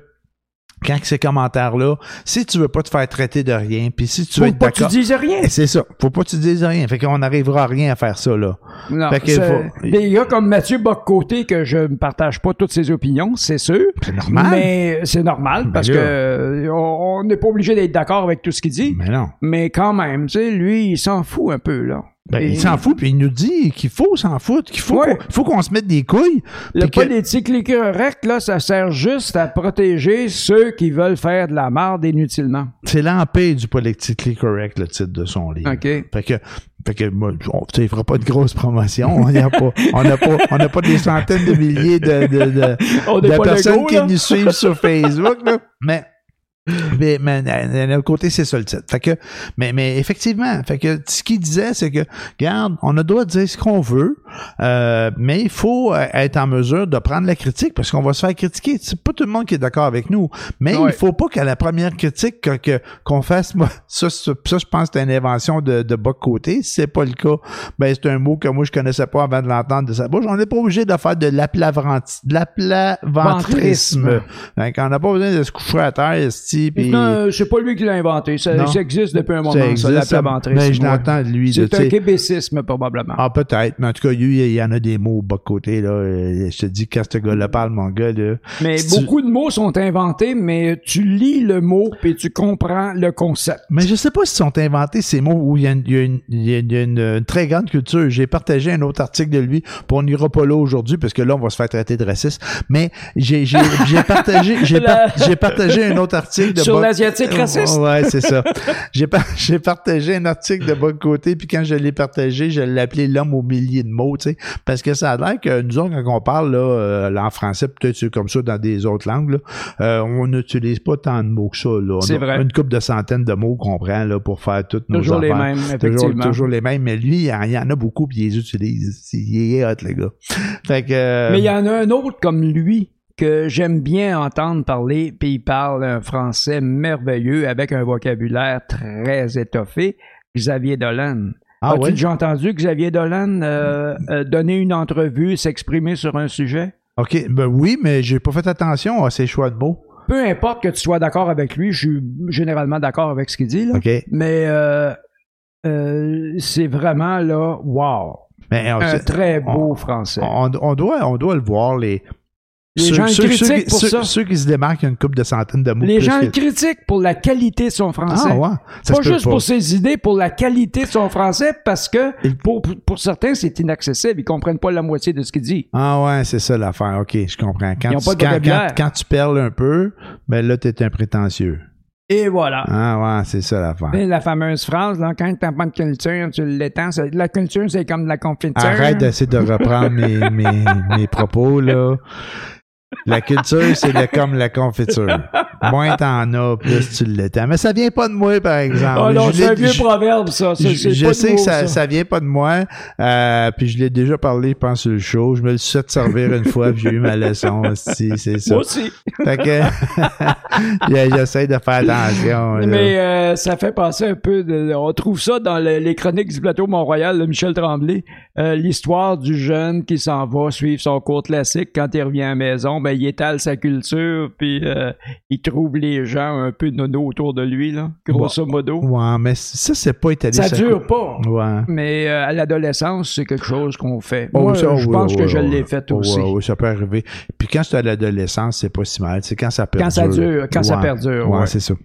quand ces commentaires-là, si tu veux pas te faire traiter de rien, puis si tu veux Faut être pas que tu d'accord. dises rien. Eh, C'est ça. Faut pas que tu dises rien. Fait qu'on n'arrivera à rien à faire ça, là. Non, Fait que faut- Des gars comme Mathieu Boccoté, que je ne partage pas toutes ses opinions, c'est sûr. C'est normal. Mais c'est normal parce Ben là. que euh, on on n'est pas obligé d'être d'accord avec tout ce qu'il dit. Mais non. Mais quand même, tu sais, lui, il s'en fout un peu, là. Ben, Et il s'en fout, puis il nous dit qu'il faut s'en foutre, qu'il faut, Ouais. faut qu'on se mette des couilles. Le que- politique correct, là, ça sert juste à protéger ceux qui veulent faire de la marde inutilement. C'est l'empire du politically correct, le titre de son livre. OK. Fait que, fait que, moi, on, il fera pas de grosse promotion. On n'a pas, on pas, on n'a pas des centaines de milliers de, de, personnes qui nous suivent sur Facebook, là. Mais, mais, mais d'un autre côté, c'est ça le titre. Fait que, mais, mais effectivement, fait que ce qu'il disait, c'est que, regarde, on a le droit de dire ce qu'on veut, euh, mais il faut euh, être en mesure de prendre la critique parce qu'on va se faire critiquer. C'est pas tout le monde qui est d'accord avec nous, mais Ouais. il faut pas qu'à la première critique que, que- qu'on fasse, moi, ça, ça, ça, je pense que c'est une invention de, de bas côté. Si c'est pas le cas, ben c'est un mot que moi je connaissais pas avant de l'entendre de sa bouche. On n'est pas obligé de faire de l'aplaventrisme. Qu'on n'a pas besoin de se coucher à terre, esti, puis Non, c'est pas lui qui l'a inventé. Ça, existe depuis un moment, ça ça, existe, la ça. plaventrisme, Ben, je l'entends de lui. C'est un québécisme, probablement. Ah, peut-être, mais en tout cas, lui, il y en a des mots au bas de côté, là. Euh, Je te dis, quand ce gars-là parle, mon gars, là. mais si tu- beaucoup de mots sont inventés, mais tu lis le mot et tu comprends le concept. Mais je sais pas si sont inventés ces mots où il y a une, il y a une- il y a une- il y a une, euh, très grande culture. J'ai partagé un autre article de lui, puis on n'ira pas là aujourd'hui, parce que là, on va se faire traiter de raciste. Mais j'ai, partagé, j'ai, par- La- j'ai partagé un autre article de Sur l'asiatique raciste? Ouais, c'est ça. j'ai, par- j'ai partagé un article de bon côté, puis quand je l'ai partagé, je l'ai appelé l'homme aux milliers de mots, tu sais. Parce que ça a l'air que nous autres, quand on parle, là, euh, en français, peut-être c'est comme ça dans des autres langues, là, euh, on n'utilise pas tant de mots que ça, là. On C'est a vrai. Une couple de centaines de mots qu'on prend, là, pour faire toutes nos Toujours les mêmes, Toujours, effectivement. toujours les mêmes, mais lui, il y en- il y en a beaucoup, puis il les utilise. Il est hot, le gars. Fait que... euh, Mais il y en a un autre comme lui que j'aime bien entendre parler, puis il parle un français merveilleux avec un vocabulaire très étoffé, Xavier Dolan. Ah As-tu déjà entendu Xavier Dolan euh, euh, donner une entrevue, s'exprimer sur un sujet? OK, ben oui, mais j'ai pas fait attention à ses choix de mots. Peu importe que tu sois d'accord avec lui, je suis généralement d'accord avec ce qu'il dit, là. Mais euh, c'est vraiment là, wow, Mais un très beau on- français. on, on doit, on doit le voir, les... Les gens le critiquent pour ceux- ça. ceux qui se démarquent, une couple de centaines de mots. Les gens que- critiquent pour la qualité de son français. Ah ouais? Ça pas juste pour ses idées, pour la qualité de son français, parce que Et- pour, pour certains, c'est inaccessible. Ils comprennent pas la moitié de ce qu'il dit. Ah ouais, c'est ça l'affaire. OK, je comprends. Quand, Ils tu, pas de quand, vocabulaire. quand- quand tu perles un peu, ben là, t'es un prétentieux. Et voilà. Ah ouais, c'est ça l'affaire. Et la fameuse phrase, là, quand t'as pas de culture, tu l'étends. La culture, c'est comme de la confiture. Arrête d'essayer de reprendre mes, mes, mes propos, là. La culture, c'est le- comme la confiture. Moins t'en as, plus tu l'étends. Mais ça vient pas de moi, par exemple. Oh non, c'est un vieux proverbe, ça. C'est- je, je pas sais nouveau, que ça, ça vient pas de moi, euh, puis je l'ai déjà parlé, je pense, sur le show. Je me le suis fait servir une fois, puis j'ai eu ma leçon. aussi, C'est ça. Moi aussi. Fait que j'essaie de faire attention. Mais euh, ça fait penser un peu de, on trouve ça dans le- les chroniques du plateau Mont-Royal de Michel Tremblay, euh, l'histoire du jeune qui s'en va suivre son cours classique quand il revient à la maison, ben il étale sa culture puis euh, il trouve les gens un peu nono autour de lui là, grosso modo. Ouais, mais ça, c'est pas étalé. Ça dure pas. Ouais. Mais euh, à l'adolescence, c'est quelque chose qu'on fait. Oh, Moi, ça, je oui, pense oui, que oui, je l'ai fait aussi. oui, ça peut arriver. Puis quand c'est à l'adolescence, c'est pas si mal. C'est quand ça perdure. Quand ça dure, quand ça perdure, Ouais, ouais. c'est ça.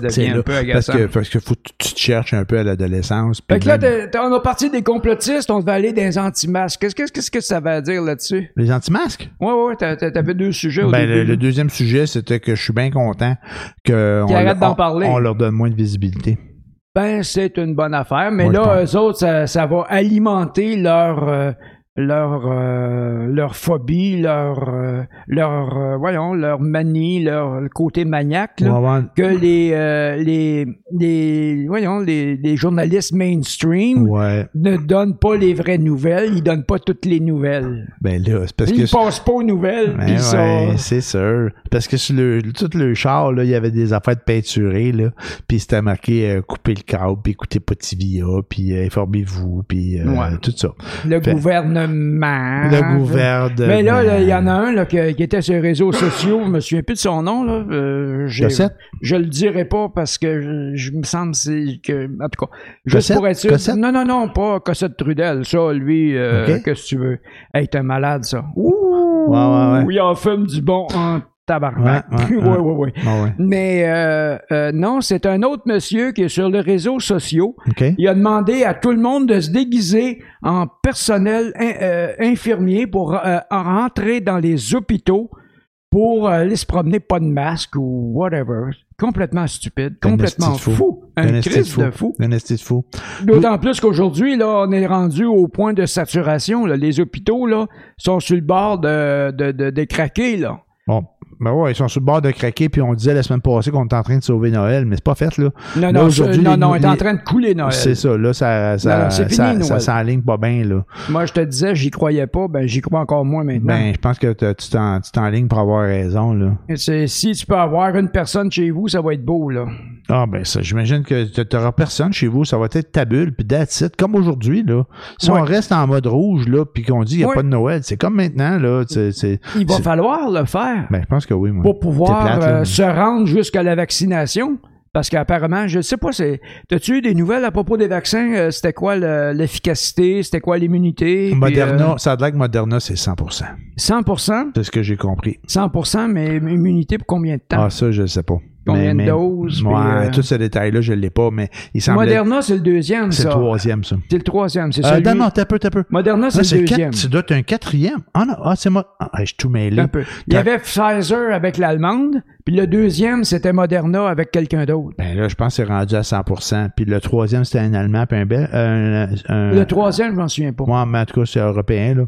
Ça C'est devient là. un peu Parce que, parce que faut que tu te cherches un peu à l'adolescence. Fait que là, même- on a parti des complotistes, on devait aller dans les anti-masques. Qu'est-ce que- qu'est-ce que ça va dire là-dessus? Les anti-masques? Ouais, ouais, ouais, t'as- t'as- t'avais deux sujets au Ben, début. le, le deuxième sujet, c'était que je suis bien content que on, on- parler. on leur donne moins de visibilité. Ben, c'est une bonne affaire, mais Moi, là, eux autres, ça, ça va alimenter leur euh, leur euh, leur phobie, leur euh, leur euh, voyons, leur manie, leur côté maniaque là, que les les les voyons les, les journalistes mainstream Ouais. ne donnent pas les vraies nouvelles, ils donnent pas toutes les nouvelles. Ben là, c'est parce ils que. passent pas aux nouvelles, Ben puis ils c'est sûr. Parce que sur le, tout le char, là, il y avait des affaires de peinturées, là. Puis c'était marqué couper le câble, puis écoutez Potivia, puis euh, informez-vous, puis tout ça. le Fait- gouvernement. Le gouvernement. Mais là, il y en a un là, qui était sur les réseaux sociaux, je me souviens plus de son nom. Là. Euh, je le dirai pas parce que je, je me semble que. En tout cas, juste Cossette? pour être sûr. Cossette? Non, non, non, pas Cossette Trudel. Ça, lui, euh, qu'est-ce que tu veux? Hey, t'es un malade, ça. Ouh! Ouais, ouais, ouais. Il en fume du bon en tabarnak. Ouais, Ouais, ouais. Mais euh, euh, non, c'est un autre monsieur qui est sur les réseaux sociaux. Il a demandé à tout le monde de se déguiser en personnel in- euh, infirmier pour en rentrer dans les hôpitaux pour aller se promener pas de masque ou whatever. Complètement stupide, complètement de fou. Un crise de fou. Un esti de fou. D'autant plus qu'aujourd'hui, là, on est rendu au point de saturation. là. Les hôpitaux là, sont sur le bord de, de, de, de craquer. Là. Ben ouais, ils sont sur le bord de craquer, puis on disait la semaine passée qu'on était en train de sauver Noël, mais c'est pas fait, là. Non, Là, non, non, non, on est en train de couler Noël. C'est ça, là, ça, ça, Non, fini, ça, ça s'enligne pas bien, là. Moi, je te disais, j'y croyais pas, ben j'y crois encore moins maintenant. Ben, je pense que tu t'en- tu t'enlignes pour avoir raison, là. Si tu peux avoir une personne chez vous, ça va être beau, là. Ah, ben, ça, j'imagine que t- t'auras personne chez vous, ça va être ta bulle, puis that's it, comme aujourd'hui, là. Si Ouais. on reste en mode rouge, là, puis qu'on dit qu'il n'y a Ouais. pas de Noël, c'est comme maintenant, là. c'est- c'est- Il va falloir le faire Ben, je pense que oui, moi. pour pouvoir C'est plate, là. euh, se rendre jusqu'à la vaccination. Parce qu'apparemment, je sais pas, c'est. T'as-tu eu des nouvelles à propos des vaccins? Euh, C'était quoi le- l'efficacité? C'était quoi l'immunité? Moderna, euh, ça a l'air que Moderna, c'est 100%. 100%? C'est ce que j'ai compris. 100%, mais immunité pour combien de temps? Ah, ça, je ne sais pas. Combien de doses, Ouais, puis, euh, tout ce détail-là, je ne l'ai pas, mais il semble. Moderna, c'est le deuxième, C'est ça. le troisième, ça. C'est le troisième, c'est Euh, celui... non, non, t'as peu, t'as peu. Moderna, c'est le deuxième. quatre- tu dois être un quatrième. Ah non, ah, c'est moi. Ah, je suis tout mêlé. Un peu. Il y avait Pfizer avec l'allemande, puis le deuxième, c'était Moderna avec quelqu'un d'autre. Ben là, je pense que c'est rendu à 100%. Puis le troisième, c'était un Allemand, puis un Bel. Un, un- Le troisième, je m'en souviens pas. Ouais, mais en tout cas, c'est européen, là.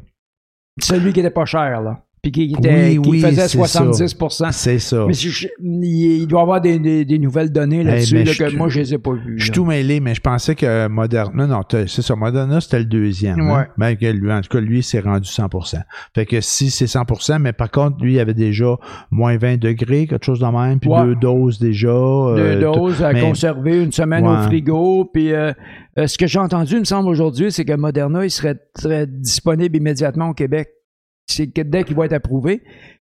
Celui qui était pas cher, là. Puis qui, était, Oui, qui oui, faisait c'est 70 C'est ça. Mais si je- il, doit y avoir des, des- des nouvelles données là-dessus mais là, que moi, je les ai pas vues. Je suis tout mêlé, mais je pensais que Moderna, non, c'est ça, Moderna, c'était le deuxième. hein. Ouais. Ben, que lui, en tout cas, lui, c'est rendu 100%. Fait que si c'est 100%, mais par contre, lui, il avait déjà moins 20 degrés, quelque chose de même, puis Ouais. deux doses déjà. Deux euh, doses à mais- conserver une semaine au frigo. Puis euh, euh, ce que j'ai entendu, il me semble, aujourd'hui, c'est que Moderna, il serait, serait disponible immédiatement au Québec. C'est que dès qu'il va être approuvé,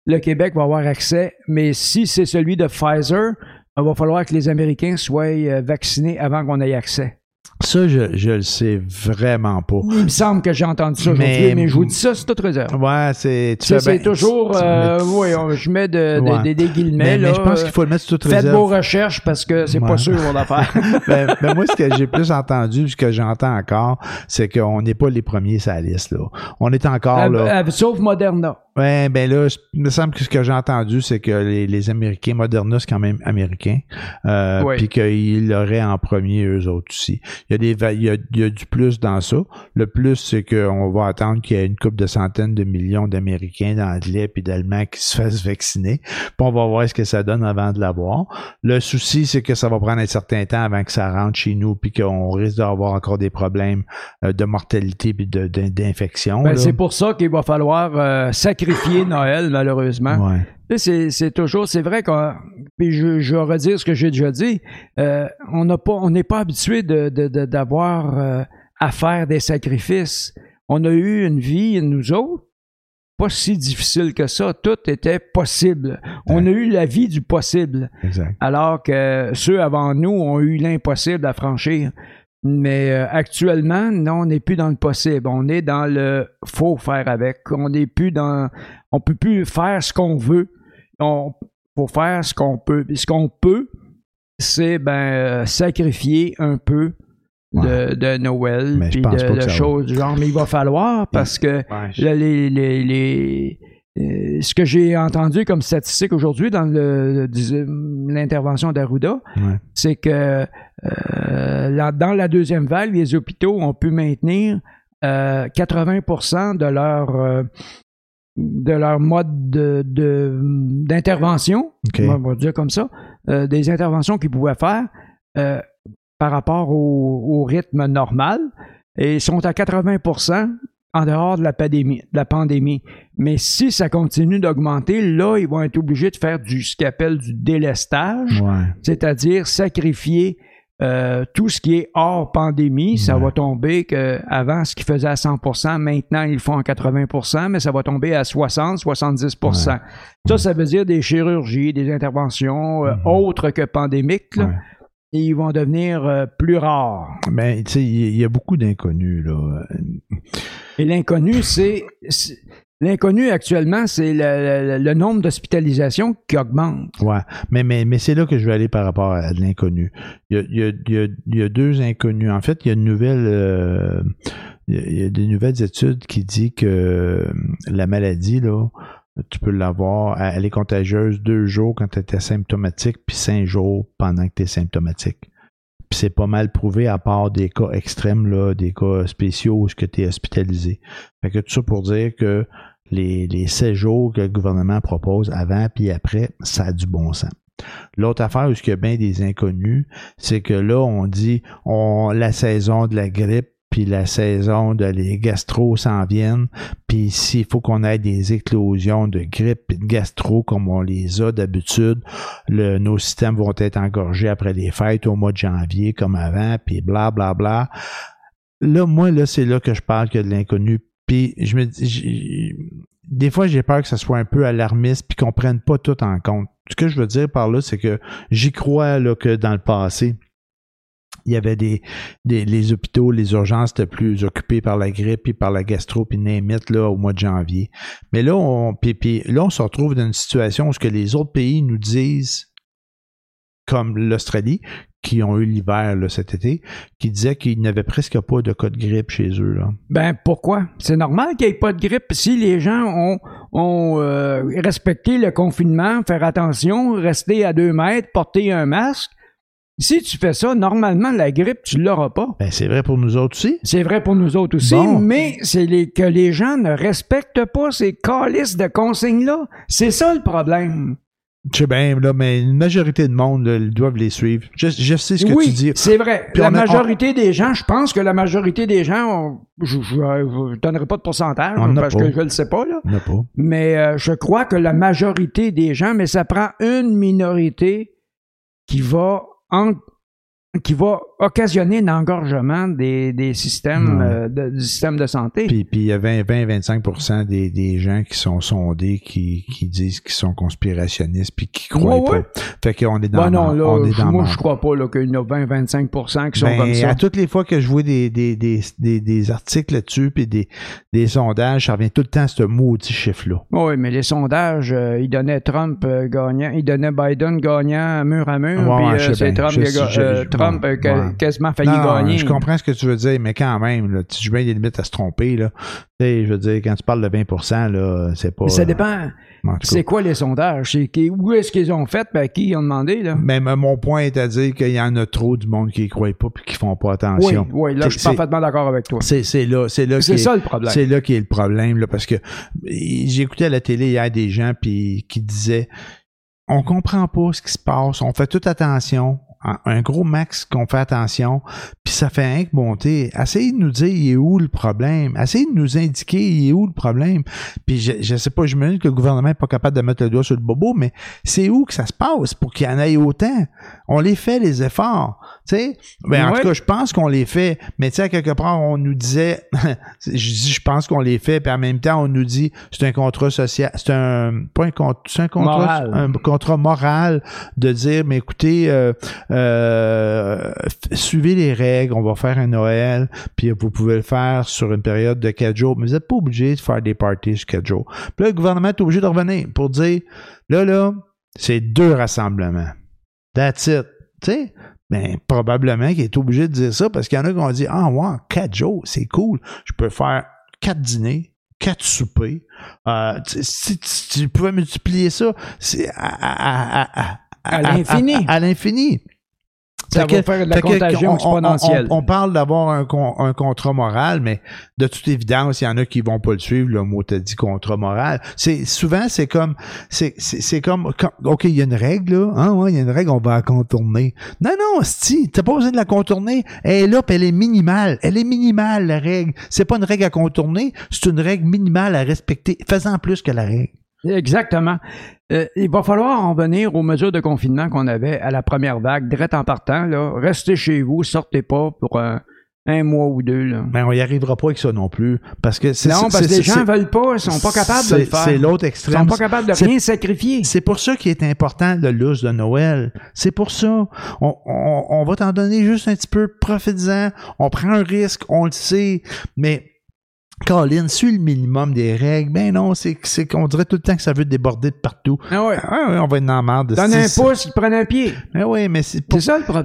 le Québec va avoir accès. Mais si c'est celui de Pfizer, il va falloir que les Américains soient euh, vaccinés avant qu'on ait accès. Ça, je, je le sais vraiment pas. Il me semble que j'ai entendu ça aujourd'hui, Mais- mais, je vous dis ça, c'est toute réserve. Ouais, c'est. tu C'est toujours, euh, mais- oui, on- je mets de- de- Ouais. des- des guillemets. mais, mais là, je pense qu'il faut le mettre sur toute Faites réserve. vos recherches parce que c'est Ouais. pas sûr mon affaire. ben, ben, moi, ce que j'ai plus entendu, ce que j'entends encore, c'est qu'on n'est pas les premiers sur la liste. Là. On est encore Euh, là. euh, sauf Moderna. Ouais, ben là, il me semble que ce que j'ai entendu, c'est que les, les Américains, Moderna, c'est quand même américain, euh, Oui. puis qu'ils l'auraient en premier, eux autres aussi. Il y, a des, il, y a, il y a du plus dans ça. Le plus, c'est qu'on va attendre qu'il y ait une couple de centaines de millions d'Américains, d'Anglais puis d'Allemands qui se fassent vacciner. Puis on va voir ce que ça donne avant de l'avoir. Le souci, c'est que ça va prendre un certain temps avant que ça rentre chez nous, puis qu'on risque d'avoir encore des problèmes euh, de mortalité puis de- d'infection. Ben, c'est pour ça qu'il va falloir euh, sacrifier Noël, malheureusement. Ouais. C'est, c'est toujours, c'est vrai qu'on, puis je, je vais redire ce que j'ai déjà dit, euh, on n'a pas, on n'est pas habitué de, de- de- d'avoir euh, à faire des sacrifices. On a eu une vie, nous autres, pas si difficile que ça. Tout était possible. On a eu la vie du possible, Exact. alors que ceux avant nous ont eu l'impossible à franchir. Mais euh, actuellement, non, on n'est plus dans le possible. On est dans le faut faire avec. On n'est plus dans. On peut plus faire ce qu'on veut. On faut faire ce qu'on peut. Puis ce qu'on peut, c'est ben euh, sacrifier un peu de, de Noël Mais puis de, de choses du genre. Mais il va falloir parce que Ouais, Là, les, les- les- euh, ce que j'ai entendu comme statistique aujourd'hui dans l'intervention d'Arruda, ouais. c'est que euh, la- dans la deuxième vague, les hôpitaux ont pu maintenir euh, 80 de leur, euh, de leur mode de- de- d'intervention, OK. on va dire comme ça, euh, des interventions qu'ils pouvaient faire euh, par rapport au, au rythme normal. Et sont à 80 en dehors de la pandémie. De la pandémie. Mais si ça continue d'augmenter, là, ils vont être obligés de faire du, ce qu'ils appellent du délestage, Ouais. c'est-à-dire sacrifier euh, tout ce qui est hors pandémie. Ça Ouais. va tomber que avant ce qu'ils faisaient à 100% maintenant, ils le font à 80% mais ça va tomber à 60, 70% Ça, ça veut dire des chirurgies, des interventions euh, Mhm. autres que pandémiques. là. Et ils vont devenir euh, plus rares. Mais tu sais, il y, a beaucoup d'inconnus, là. Et l'inconnu, c'est. L'inconnu actuellement, c'est le, le- le nombre d'hospitalisations qui augmente. Ouais. Mais, mais, mais c'est là que je vais aller par rapport à l'inconnu. Il y a, il y, a, il y, a, il y a deux inconnus. En fait, il y a une nouvelle. euh, il, y a, il y a des nouvelles études qui disent que euh, la maladie, là, tu peux l'avoir. Elle est contagieuse deux jours quand tu es asymptomatique, puis cinq jours pendant que tu es symptomatique. Puis c'est pas mal prouvé à part des cas extrêmes, là, des cas spéciaux où tu es hospitalisé. Fait que tout ça pour dire que les, les 16 jours que le gouvernement propose avant puis après, ça a du bon sens. L'autre affaire où il y a bien des inconnus, c'est que là, on dit on la saison de la grippe puis la saison de les gastro s'en viennent, puis s'il faut qu'on ait des éclosions de grippe et de gastro comme on les a d'habitude, nos systèmes vont être engorgés après les fêtes au mois de janvier comme avant, puis bla bla bla. Là, moi, là, c'est là que je parle que de l'inconnu. Puis je me dis, des fois, j'ai peur que ça soit un peu alarmiste puis qu'on prenne pas tout en compte. Ce que je veux dire par là, c'est que j'y crois là, que dans le passé, il y avait des, les hôpitaux, les urgences étaient plus occupés par la grippe puis par la gastro puis au mois de janvier. Mais là on se retrouve dans une situation où ce que les autres pays nous disent comme l'Australie qui ont eu l'hiver cet été, qui disaient qu'ils n'avaient presque pas de cas de grippe chez eux là. Ben pourquoi? C'est normal qu'il n'y ait pas de grippe si les gens ont, ont euh, respecté le confinement, faire attention, rester à deux mètres, porter un masque. Si tu fais ça, normalement, la grippe, tu l'auras pas. Ben c'est vrai pour nous autres aussi. C'est vrai pour nous autres aussi, Bon. mais c'est les, que les gens ne respectent pas ces calices de consignes-là. C'est ça le problème. Je sais bien, là, mais une majorité de monde, là, doivent les suivre. Je, je sais ce que oui, tu dis. c'est vrai. Puis la a- majorité des gens, je pense que la majorité des gens, on- je ne donnerai pas de pourcentage On parce que je ne le sais pas, là. On pas. Mais euh, je crois que la majorité des gens, mais ça prend une minorité qui va en- qui va occasionner un engorgement des, des systèmes Ouais. euh, de- du système de santé. Puis, puis il y a 20-25% des, des gens qui sont sondés qui, qui disent qu'ils sont conspirationnistes puis qui croient Ouais, ouais. pas. Fait qu'on est dans Ben non, là, on est dans moi, je crois pas là, qu'il y en a 20-25% qui sont Ben, comme ça. à toutes les fois que je vois des, des, des, des, des articles là-dessus puis des, des sondages, ça revient tout le temps à ce maudit chiffre-là. Oui, mais les sondages, euh, ils donnaient Trump euh, gagnant, ils donnaient Biden gagnant mur à mur, Ouais, puis euh, c'est. Trump, Je euh, je- Trump ouais, euh, quasiment failli Non, gagner. Je comprends ce que tu veux dire, mais quand même, là, tu mets des limites à se tromper. Là. Je veux dire, quand tu parles de 20 là, c'est pas. Mais ça dépend. Tout cas. C'est quoi les sondages? Qui- où est-ce qu'ils ont fait? Ben, qui ils ont demandé, là? Mais mais mon point est à dire qu'il y en a trop du monde qui ne croit pas et qui font pas Oui, attention. oui, là, je suis parfaitement d'accord avec toi. C'est là, c'est là C'est ça le problème. C'est là qui est le problème, là, parce que j'ai écouté à la télé hier des gens puis qui disaient on comprend pas ce qui se passe, on fait toute attention, un- gros max qu'on fait attention, puis ça fait un que monter. Essayez de nous dire il est où le problème? Essayez de nous indiquer il est où le problème? Puis je, je sais pas, je me dis que le gouvernement est pas capable de mettre le doigt sur le bobo, mais c'est où que ça se passe pour qu'il y en ait autant? On les fait les efforts. Tu sais? Ben, en Ouais. tout cas, je pense qu'on les fait, mais tu sais, quelque part, on nous disait, je dis, je pense qu'on les fait, puis en même temps, on nous dit, c'est un contrat social, c'est un, pas un contrat, c'est un contrat, Moral. un contrat moral de dire, mais écoutez, euh, euh, suivez les règles, on va faire un Noël, puis vous pouvez le faire sur une période de quatre jours, mais vous n'êtes pas obligé de faire des parties sur quatre jours. Puis là, le gouvernement est obligé de revenir pour dire, là, là, c'est deux rassemblements. That's it. Tu sais? Ben, probablement qu'il est obligé de dire ça parce qu'il y en a qui ont dit Ah, ouais, quatre jours, c'est cool. Je peux faire quatre dîners, quatre soupers. Euh, tu- si, tu- tu pouvais multiplier ça c'est à, à- à- à- À l'infini. À l'infini. Ça va faire de la contagion on- on- exponentielle. On, on parle d'avoir un, con- un contrat moral, mais de toute évidence, il y en a qui vont pas le suivre, le mot t'as dit contrat moral. C'est souvent c'est comme c'est c'est c'est comme quand- OK, il y a une règle là, hein, ouais, il y a une règle, on va la contourner. Non non, si, t'as pas besoin de la contourner, elle est là, puis elle est minimale. Elle est minimale la règle. C'est pas une règle à contourner, c'est une règle minimale à respecter. Fais-en plus que la règle. Exactement. Euh, il va falloir en venir aux mesures de confinement qu'on avait à la première vague, direct en partant. Là. Restez chez vous, sortez pas pour un, un mois ou deux. Là. Mais on y arrivera pas avec ça non plus parce que c'est Non, parce que les gens veulent pas, ils sont pas capables de le faire. C'est l'autre Ils extrême. sont pas capables de rien sacrifier. C'est pour ça qu'il est important le lousse de Noël. C'est pour ça. On, on, on va t'en donner juste un petit peu, profites-en. On prend un risque, on le sait, mais Colin, suis le minimum des règles. Ben non, c'est c'est qu'on dirait tout le temps que ça veut déborder de partout. Ah ouais. Ah ouais, on va être dans la merde de Donne un ce- pouce, ils prennent un pied. Ben oui, mais c'est pas- ça le problème.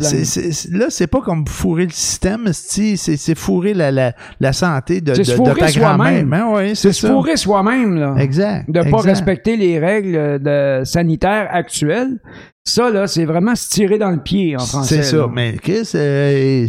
là, c'est pas comme fourrer le système, c'est fourrer la, la, la santé de, de, de ta grand-mère. Ben oui, C'est se fourrer soi-même, là. Exact. De pas exact. respecter les règles de sanitaires actuelles. Ça, là, c'est vraiment se tirer dans le pied en français. C'est ça. là. Mais Chris, euh,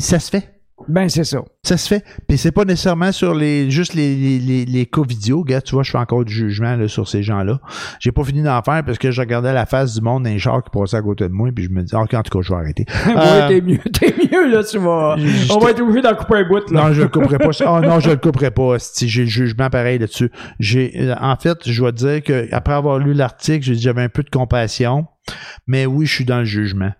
ça se fait. Ben, c'est ça. Ça se fait. Puis c'est pas nécessairement sur les juste les, les, les, les cas vidéo. Gars, tu vois, je fais encore du jugement là, sur ces gens-là. J'ai pas fini d'en faire parce que je regardais la face du monde d'un char qui passait à côté de moi puis je me dis, ok, en tout cas, je vais arrêter. Ouais, Euh, t'es mieux, t'es mieux, là, tu vas. On va être obligé d'en couper un bout, là. non, je le couperai pas. Ah non, je le couperai pas. Si j'ai le jugement pareil là-dessus. J'ai, euh, en fait, je dois dire que après avoir lu l'article, j'ai dit j'avais un peu de compassion, mais oui, je suis dans le jugement.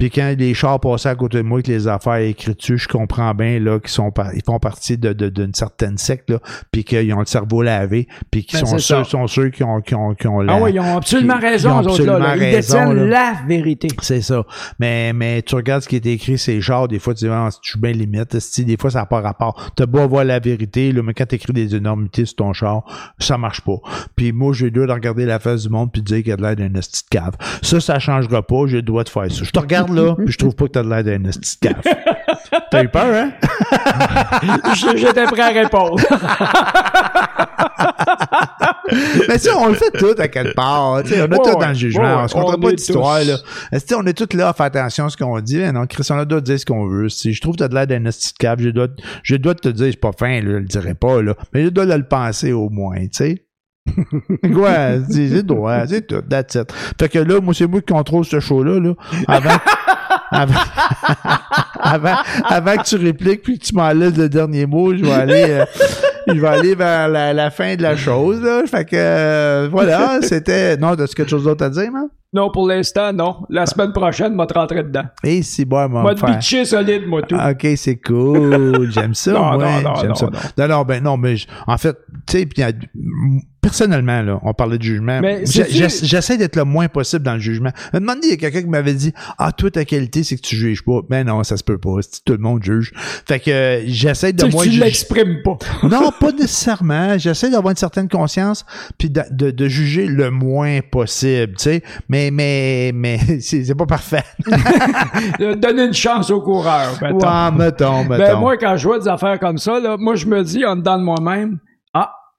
Puis quand les chars passaient à côté de moi avec les affaires écrites dessus, je comprends bien là qu'ils sont par- ils font partie de, de- d'une certaine secte là, puis qu'ils ont le cerveau lavé, puis qu'ils Ben, sont ça. sont sûrs qu'ils ont, qu'ils ont, qu'ils ont la- Ah oui, ils ont absolument qui- raison, ils ont eux autres, là. là. absolument Ils détiennent la vérité. C'est ça. Mais, mais tu regardes ce qui est écrit, ces genres, des fois, tu dis, ah, je suis bien limite. Des fois, ça n'a pas rapport. T'as beau avoir la vérité, là, mais quand t'écris des énormités sur ton char, ça marche pas. Puis moi, j'ai le droit de regarder la face du monde puis de dire qu'il y a de l'air d'un esti de cave. Ça, ça changera pas. J'ai le droit de faire ça. Je te regarde là, puis je trouve pas que t'as de l'air d'un esti. T'as eu peur, hein? Je- J'étais prêt à répondre. Mais ça, on le fait tout à quelque part. tu on est Ouais, ouais, dans le jugement. ouais, on se comptera on pas d'histoire. Là. On est tous là à faire attention à ce qu'on dit? Non, Christian, on a de dire ce qu'on veut. Si je trouve que t'as de l'air d'un de- j'ai le droit de te dire, c'est pas fin, là, je le dirais pas, là. mais droit de le penser au moins, tu sais. Quoi? C'est c'est droit, c'est tout, that's it. Fait que là, moi, c'est moi qui contrôle ce show-là, là. Avant, avant, avant, avant que tu répliques puis que tu m'enlèves le dernier mot, je vais aller, euh, je vais aller vers la, la fin de la chose, là. Fait que, euh, voilà, c'était, non, t'as-tu quelque chose d'autre à dire, man? Non, pour l'instant, non. La semaine prochaine, m'a te rentrer dedans. Et si bon, moi, M'a te solide, moi, tout. Ok, c'est cool. J'aime ça. Non, ouais, non, non, j'aime non, ça. non. non, non, ben non, mais en fait, tu sais, puis il y a- m- personnellement, là, on parlait de jugement. J'essaie d'être le moins possible dans le jugement. Un moment donné, il y a quelqu'un qui m'avait dit Ah, toi, ta qualité, c'est que tu juges pas. Mais non, ça se peut pas. Tout le monde juge. Fait que euh, j'essaie de moins tu l'exprimes pas. Non, pas nécessairement. J'essaie d'avoir une certaine conscience puis de, de, de juger le moins possible, tu sais. Mais, mais, mais, c'est pas parfait. Euh, Donner une chance au coureur. mettons. Ouais, mettons, mettons. Ben, moi, quand je vois des affaires comme ça, là, moi, je me dis en dedans de moi-même,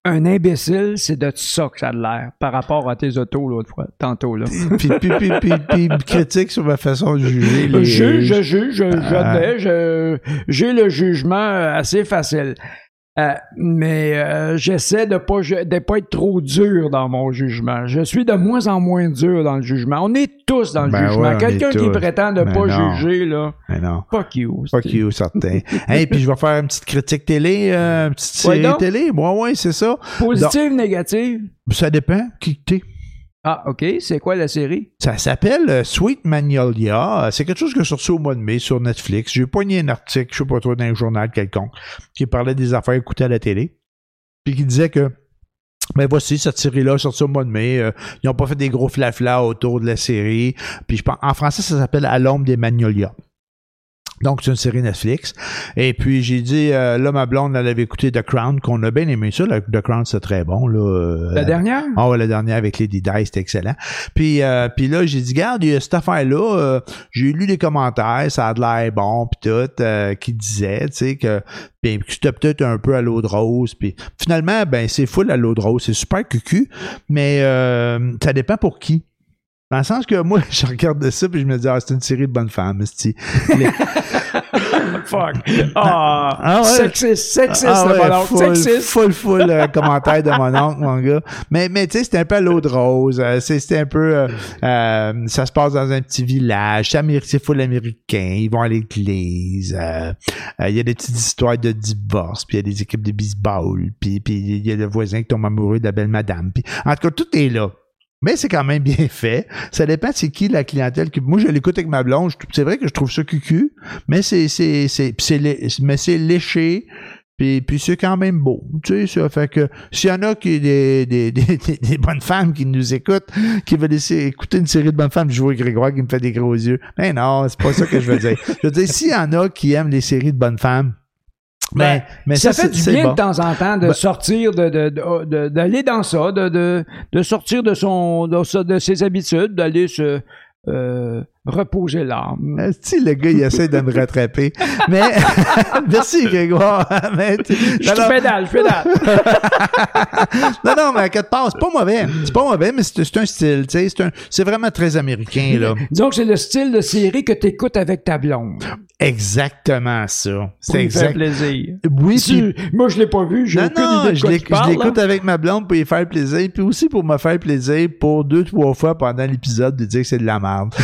un imbécile, c'est de ça que ça a l'air par rapport à tes autos l'autre fois, tantôt, là. puis, puis, puis, puis, critique sur ma façon de juger. Je les- juge, je juge, je, Ah. j'admets, j'ai le jugement assez facile. Euh, mais euh, j'essaie de pas de pas être trop dur dans mon jugement. Je suis de moins en moins dur dans le jugement. On est tous dans le Ben jugement. ouais, Quelqu'un qui prétend de Ben pas non. juger, là, Mais non. fuck you. Fuck you, certain. hey, puis je vais faire une petite critique télé, euh, une petite série donc? télé. Ouais, ouais, c'est ça. Positive, négative? Ça dépend qui t'es. Ah, OK. C'est quoi la série? Ça s'appelle euh, Sweet Magnolia. C'est quelque chose que suis reçu au mois de mai sur Netflix. J'ai pogné un article, je sais pas trop, dans un journal quelconque, qui parlait des affaires écoutées à la télé. Puis qui disait que ben voici, cette série-là sortie au mois de mai. Euh, ils n'ont pas fait des gros flaflas autour de la série. Puis je pense, en français, ça s'appelle À l'ombre des Magnolias. Donc, c'est une série Netflix. Et puis, j'ai dit, euh, là, ma blonde, elle avait écouté The Crown, qu'on a bien aimé ça. The Crown, c'est très bon. Là, Euh, La dernière? ah ouais, la dernière avec Lady Di, c'était excellent. Puis, euh, puis là, j'ai dit, garde, il y a cette affaire-là, euh, j'ai lu les commentaires, ça a de l'air bon, puis tout, euh, qui disait, tu sais, que, que c'était peut-être un peu à l'eau de rose. Puis finalement, ben, c'est full à l'eau de rose, c'est super cucu, mais euh, ça dépend pour qui. Dans le sens que moi, je regarde ça, puis je me dis, ah, c'est une série de bonnes femmes. Les- Fuck. Ah, Ah ouais. sexiste, sexiste, Ah ouais, full, sexiste. full, full euh, commentaire de mon oncle, mon gars. Mais, mais tu sais, c'était un peu à l'eau de rose. euh, c'est- c'était un peu... euh, euh, ça se passe dans un petit village. C'est c'est full américain. Ils vont à l'église. euh, Il y a des petites histoires de divorce. Puis il y a des équipes de baseball. Puis il y a le voisin qui tombe amoureux de la belle madame. Puis, en tout cas, tout est là. Mais c'est quand même bien fait. Ça dépend c'est qui la clientèle. Moi, je l'écoute avec ma blonde. C'est vrai que je trouve ça cucu, mais c'est c'est mais c'est léché. Puis, puis c'est quand même beau, tu sais, ça fait que s'il y en a qui des, des, des, des- bonnes femmes qui nous écoutent, qui veulent écouter une série de bonnes femmes, je vois Grégoire qui me fait des gros yeux. Mais non, c'est pas ça que je veux dire. Je veux dire, s'il y en a qui aiment les séries de bonnes femmes, ben, Ben, mais ça, ça, fait du bien bon. de temps en temps de Ben- sortir, de, de, de- de- d'aller dans ça, de, de, de sortir de son, de, de ses habitudes, d'aller se euh, reposer l'âme. Si le gars, il essaie de me rattraper. Mais, merci Grégoire. Mais, tu- Je non, pédale, je pédale. non, non, mais à quelque part, c'est pas mauvais. C'est pas mauvais, mais c'est un style, tu sais. C'est vraiment très américain, là. Disons que c'est le style de série que tu écoutes avec ta blonde. Exactement ça. C'est exact. plaisir. Oui, Si- puis moi, je l'ai pas vu, j'ai non, aucune non, idée de je quoi l'écoute là. avec ma blonde pour y faire plaisir, puis aussi pour me faire plaisir pour deux, trois fois pendant l'épisode de dire que c'est de la merde.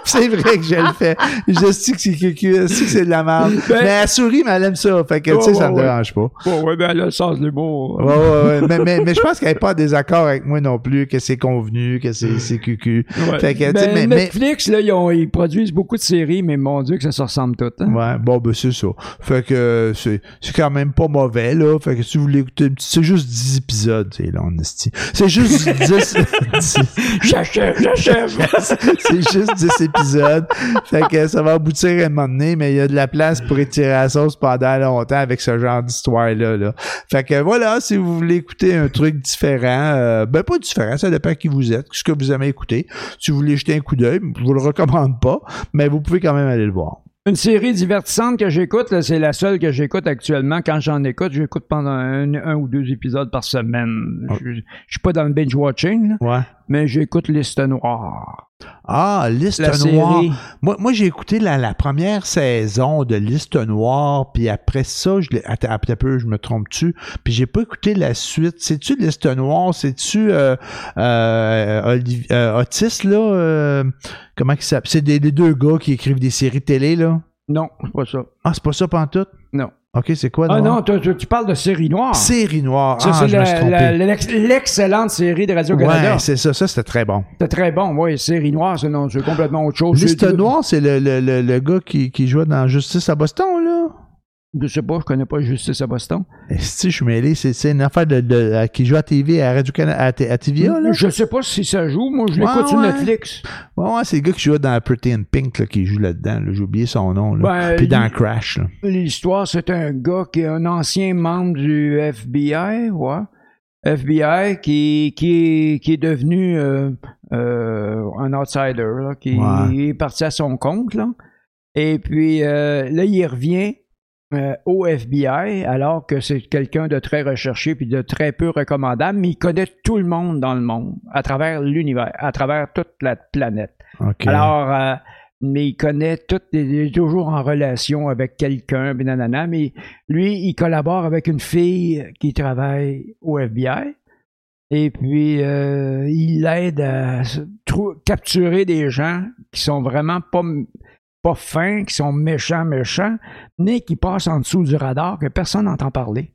c'est vrai que je le fais. Je sais que c'est cucu, je sais que c'est de la merde. Ben- mais elle sourit, mais elle aime ça. Fait que, tu sais, ça ouais, me ouais. dérange pas. Bon, ouais, ben, elle a le sens de l'humour. Ouais, ouais, ouais. mais, mais, mais je pense qu'elle n'est pas en désaccord avec moi non plus, que c'est convenu, que c'est c'est cucu. Ouais. Fait que, tu sais, Ben, mais, mais- Netflix, là, ils, ont- ils produisent beaucoup de séries, mais mon Dieu, que ça se ressemble tout. hein. Ouais, bon, ben c'est ça. Fait que c'est c'est quand même pas mauvais, là. Fait que si vous voulez écouter, un petit- c'est juste 10 épisodes, tu sais, là, on est C'est juste 10, 10 J'achève, j'achève. c'est juste 10 épisodes. Fait que ça va aboutir à un moment donné, mais il y a de la place pour étirer la sauce pendant longtemps avec ce genre d'histoire-là. Là. Fait que voilà, si vous voulez écouter un truc différent, euh, ben pas différent, ça dépend qui vous êtes, ce que vous aimez écouter. Si vous voulez jeter un coup d'œil, je vous le recommande pas, mais vous pouvez quand même aller le voir. Une série divertissante que j'écoute, c'est la seule que j'écoute actuellement. Quand j'en écoute, j'écoute pendant un, un ou deux épisodes par semaine. Oh. Je, je suis pas dans le binge watching, là, Ouais. mais j'écoute Liste Noire. Ah, Liste La Noire. série. Moi, moi j'ai écouté la, la première saison de Liste Noire, puis après ça, je. Attends, attends un peu, je me trompe-tu? Puis j'ai pas écouté la suite. C'est-tu Liste Noire? C'est-tu euh, euh, euh, Otis, là? euh, comment il s'appelle? C'est des, des deux gars qui écrivent des séries télé, là? Non, c'est pas ça. Ah, c'est pas ça pantoute? Non. OK, c'est quoi, Ah noir? non, tu, parles de série noire. Série Noire. Ça, ah, c'est l'excellente série de Radio-Canada. ouais, c'est ça. Ça, c'était très bon. C'était très bon. Oui, série noire, c'est, non, c'est complètement autre chose. Liste Noire, c'est le, le, le, le gars qui, qui jouait dans Justice à Boston, là? Je sais pas, je connais pas Justice à Boston. Si je suis mêlé, c'est c'est une affaire de, de- qui joue à TV, à radio Canada, à, à TVA, là? Je sais pas si ça joue. Moi, je Ouais, l'écoute sur ouais. Netflix. Ouais, ouais, c'est le gars qui joue dans Pretty in Pink, là, qui joue là-dedans, là. J'ai oublié son nom, là. Ben, Puis dans Crash, là. L'histoire, c'est un gars qui est un ancien membre du FBI, ouais. FBI qui, qui, est, qui est devenu euh, euh, un outsider, là, qui est parti à son compte. Là. Et puis euh, là, il revient euh, au FBI alors que c'est quelqu'un de très recherché puis de très peu recommandable, mais il connaît tout le monde dans le monde, à travers l'univers, à travers toute la planète. Alors, euh, mais il connaît tout, il est toujours en relation avec quelqu'un, mais lui, il collabore avec une fille qui travaille au FBI. Et puis, euh, il l'aide à capturer des gens qui sont vraiment pas, pas fins, qui sont méchants, méchants, mais qui passent en dessous du radar, que personne n'entend parler.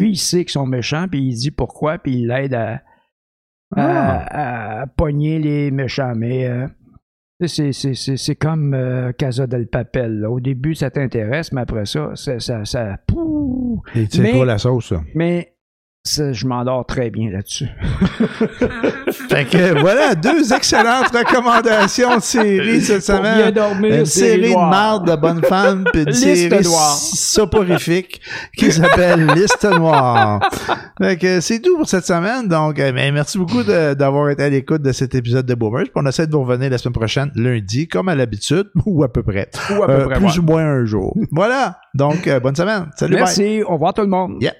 Lui, il sait qu'ils sont méchants, puis il dit pourquoi, puis il l'aide à, Ah. à, à pogner les méchants. Mais euh, c'est, comme euh, Casa del Papel. là. Au début, ça t'intéresse, mais après ça, ça, ça, ça- quoi la sauce, ça? Mais ça, je m'endors très bien là-dessus. Fait que voilà, deux excellentes recommandations de séries cette Pour bien semaine. dormir, Une série de marde de bonne femme, puis une série soporifique qui s'appelle Liste Noire. Fait que c'est tout pour cette semaine. Donc, ben, merci beaucoup d'avoir été à l'écoute de cet épisode de Boomers. Puis on essaie de vous revenir la semaine prochaine, lundi, comme à l'habitude, ou à peu près. Ou à peu Euh, près, plus ouais. ou moins un jour. voilà. Donc, euh, bonne semaine. Salut, bye. Merci. Au revoir tout le monde. Yep.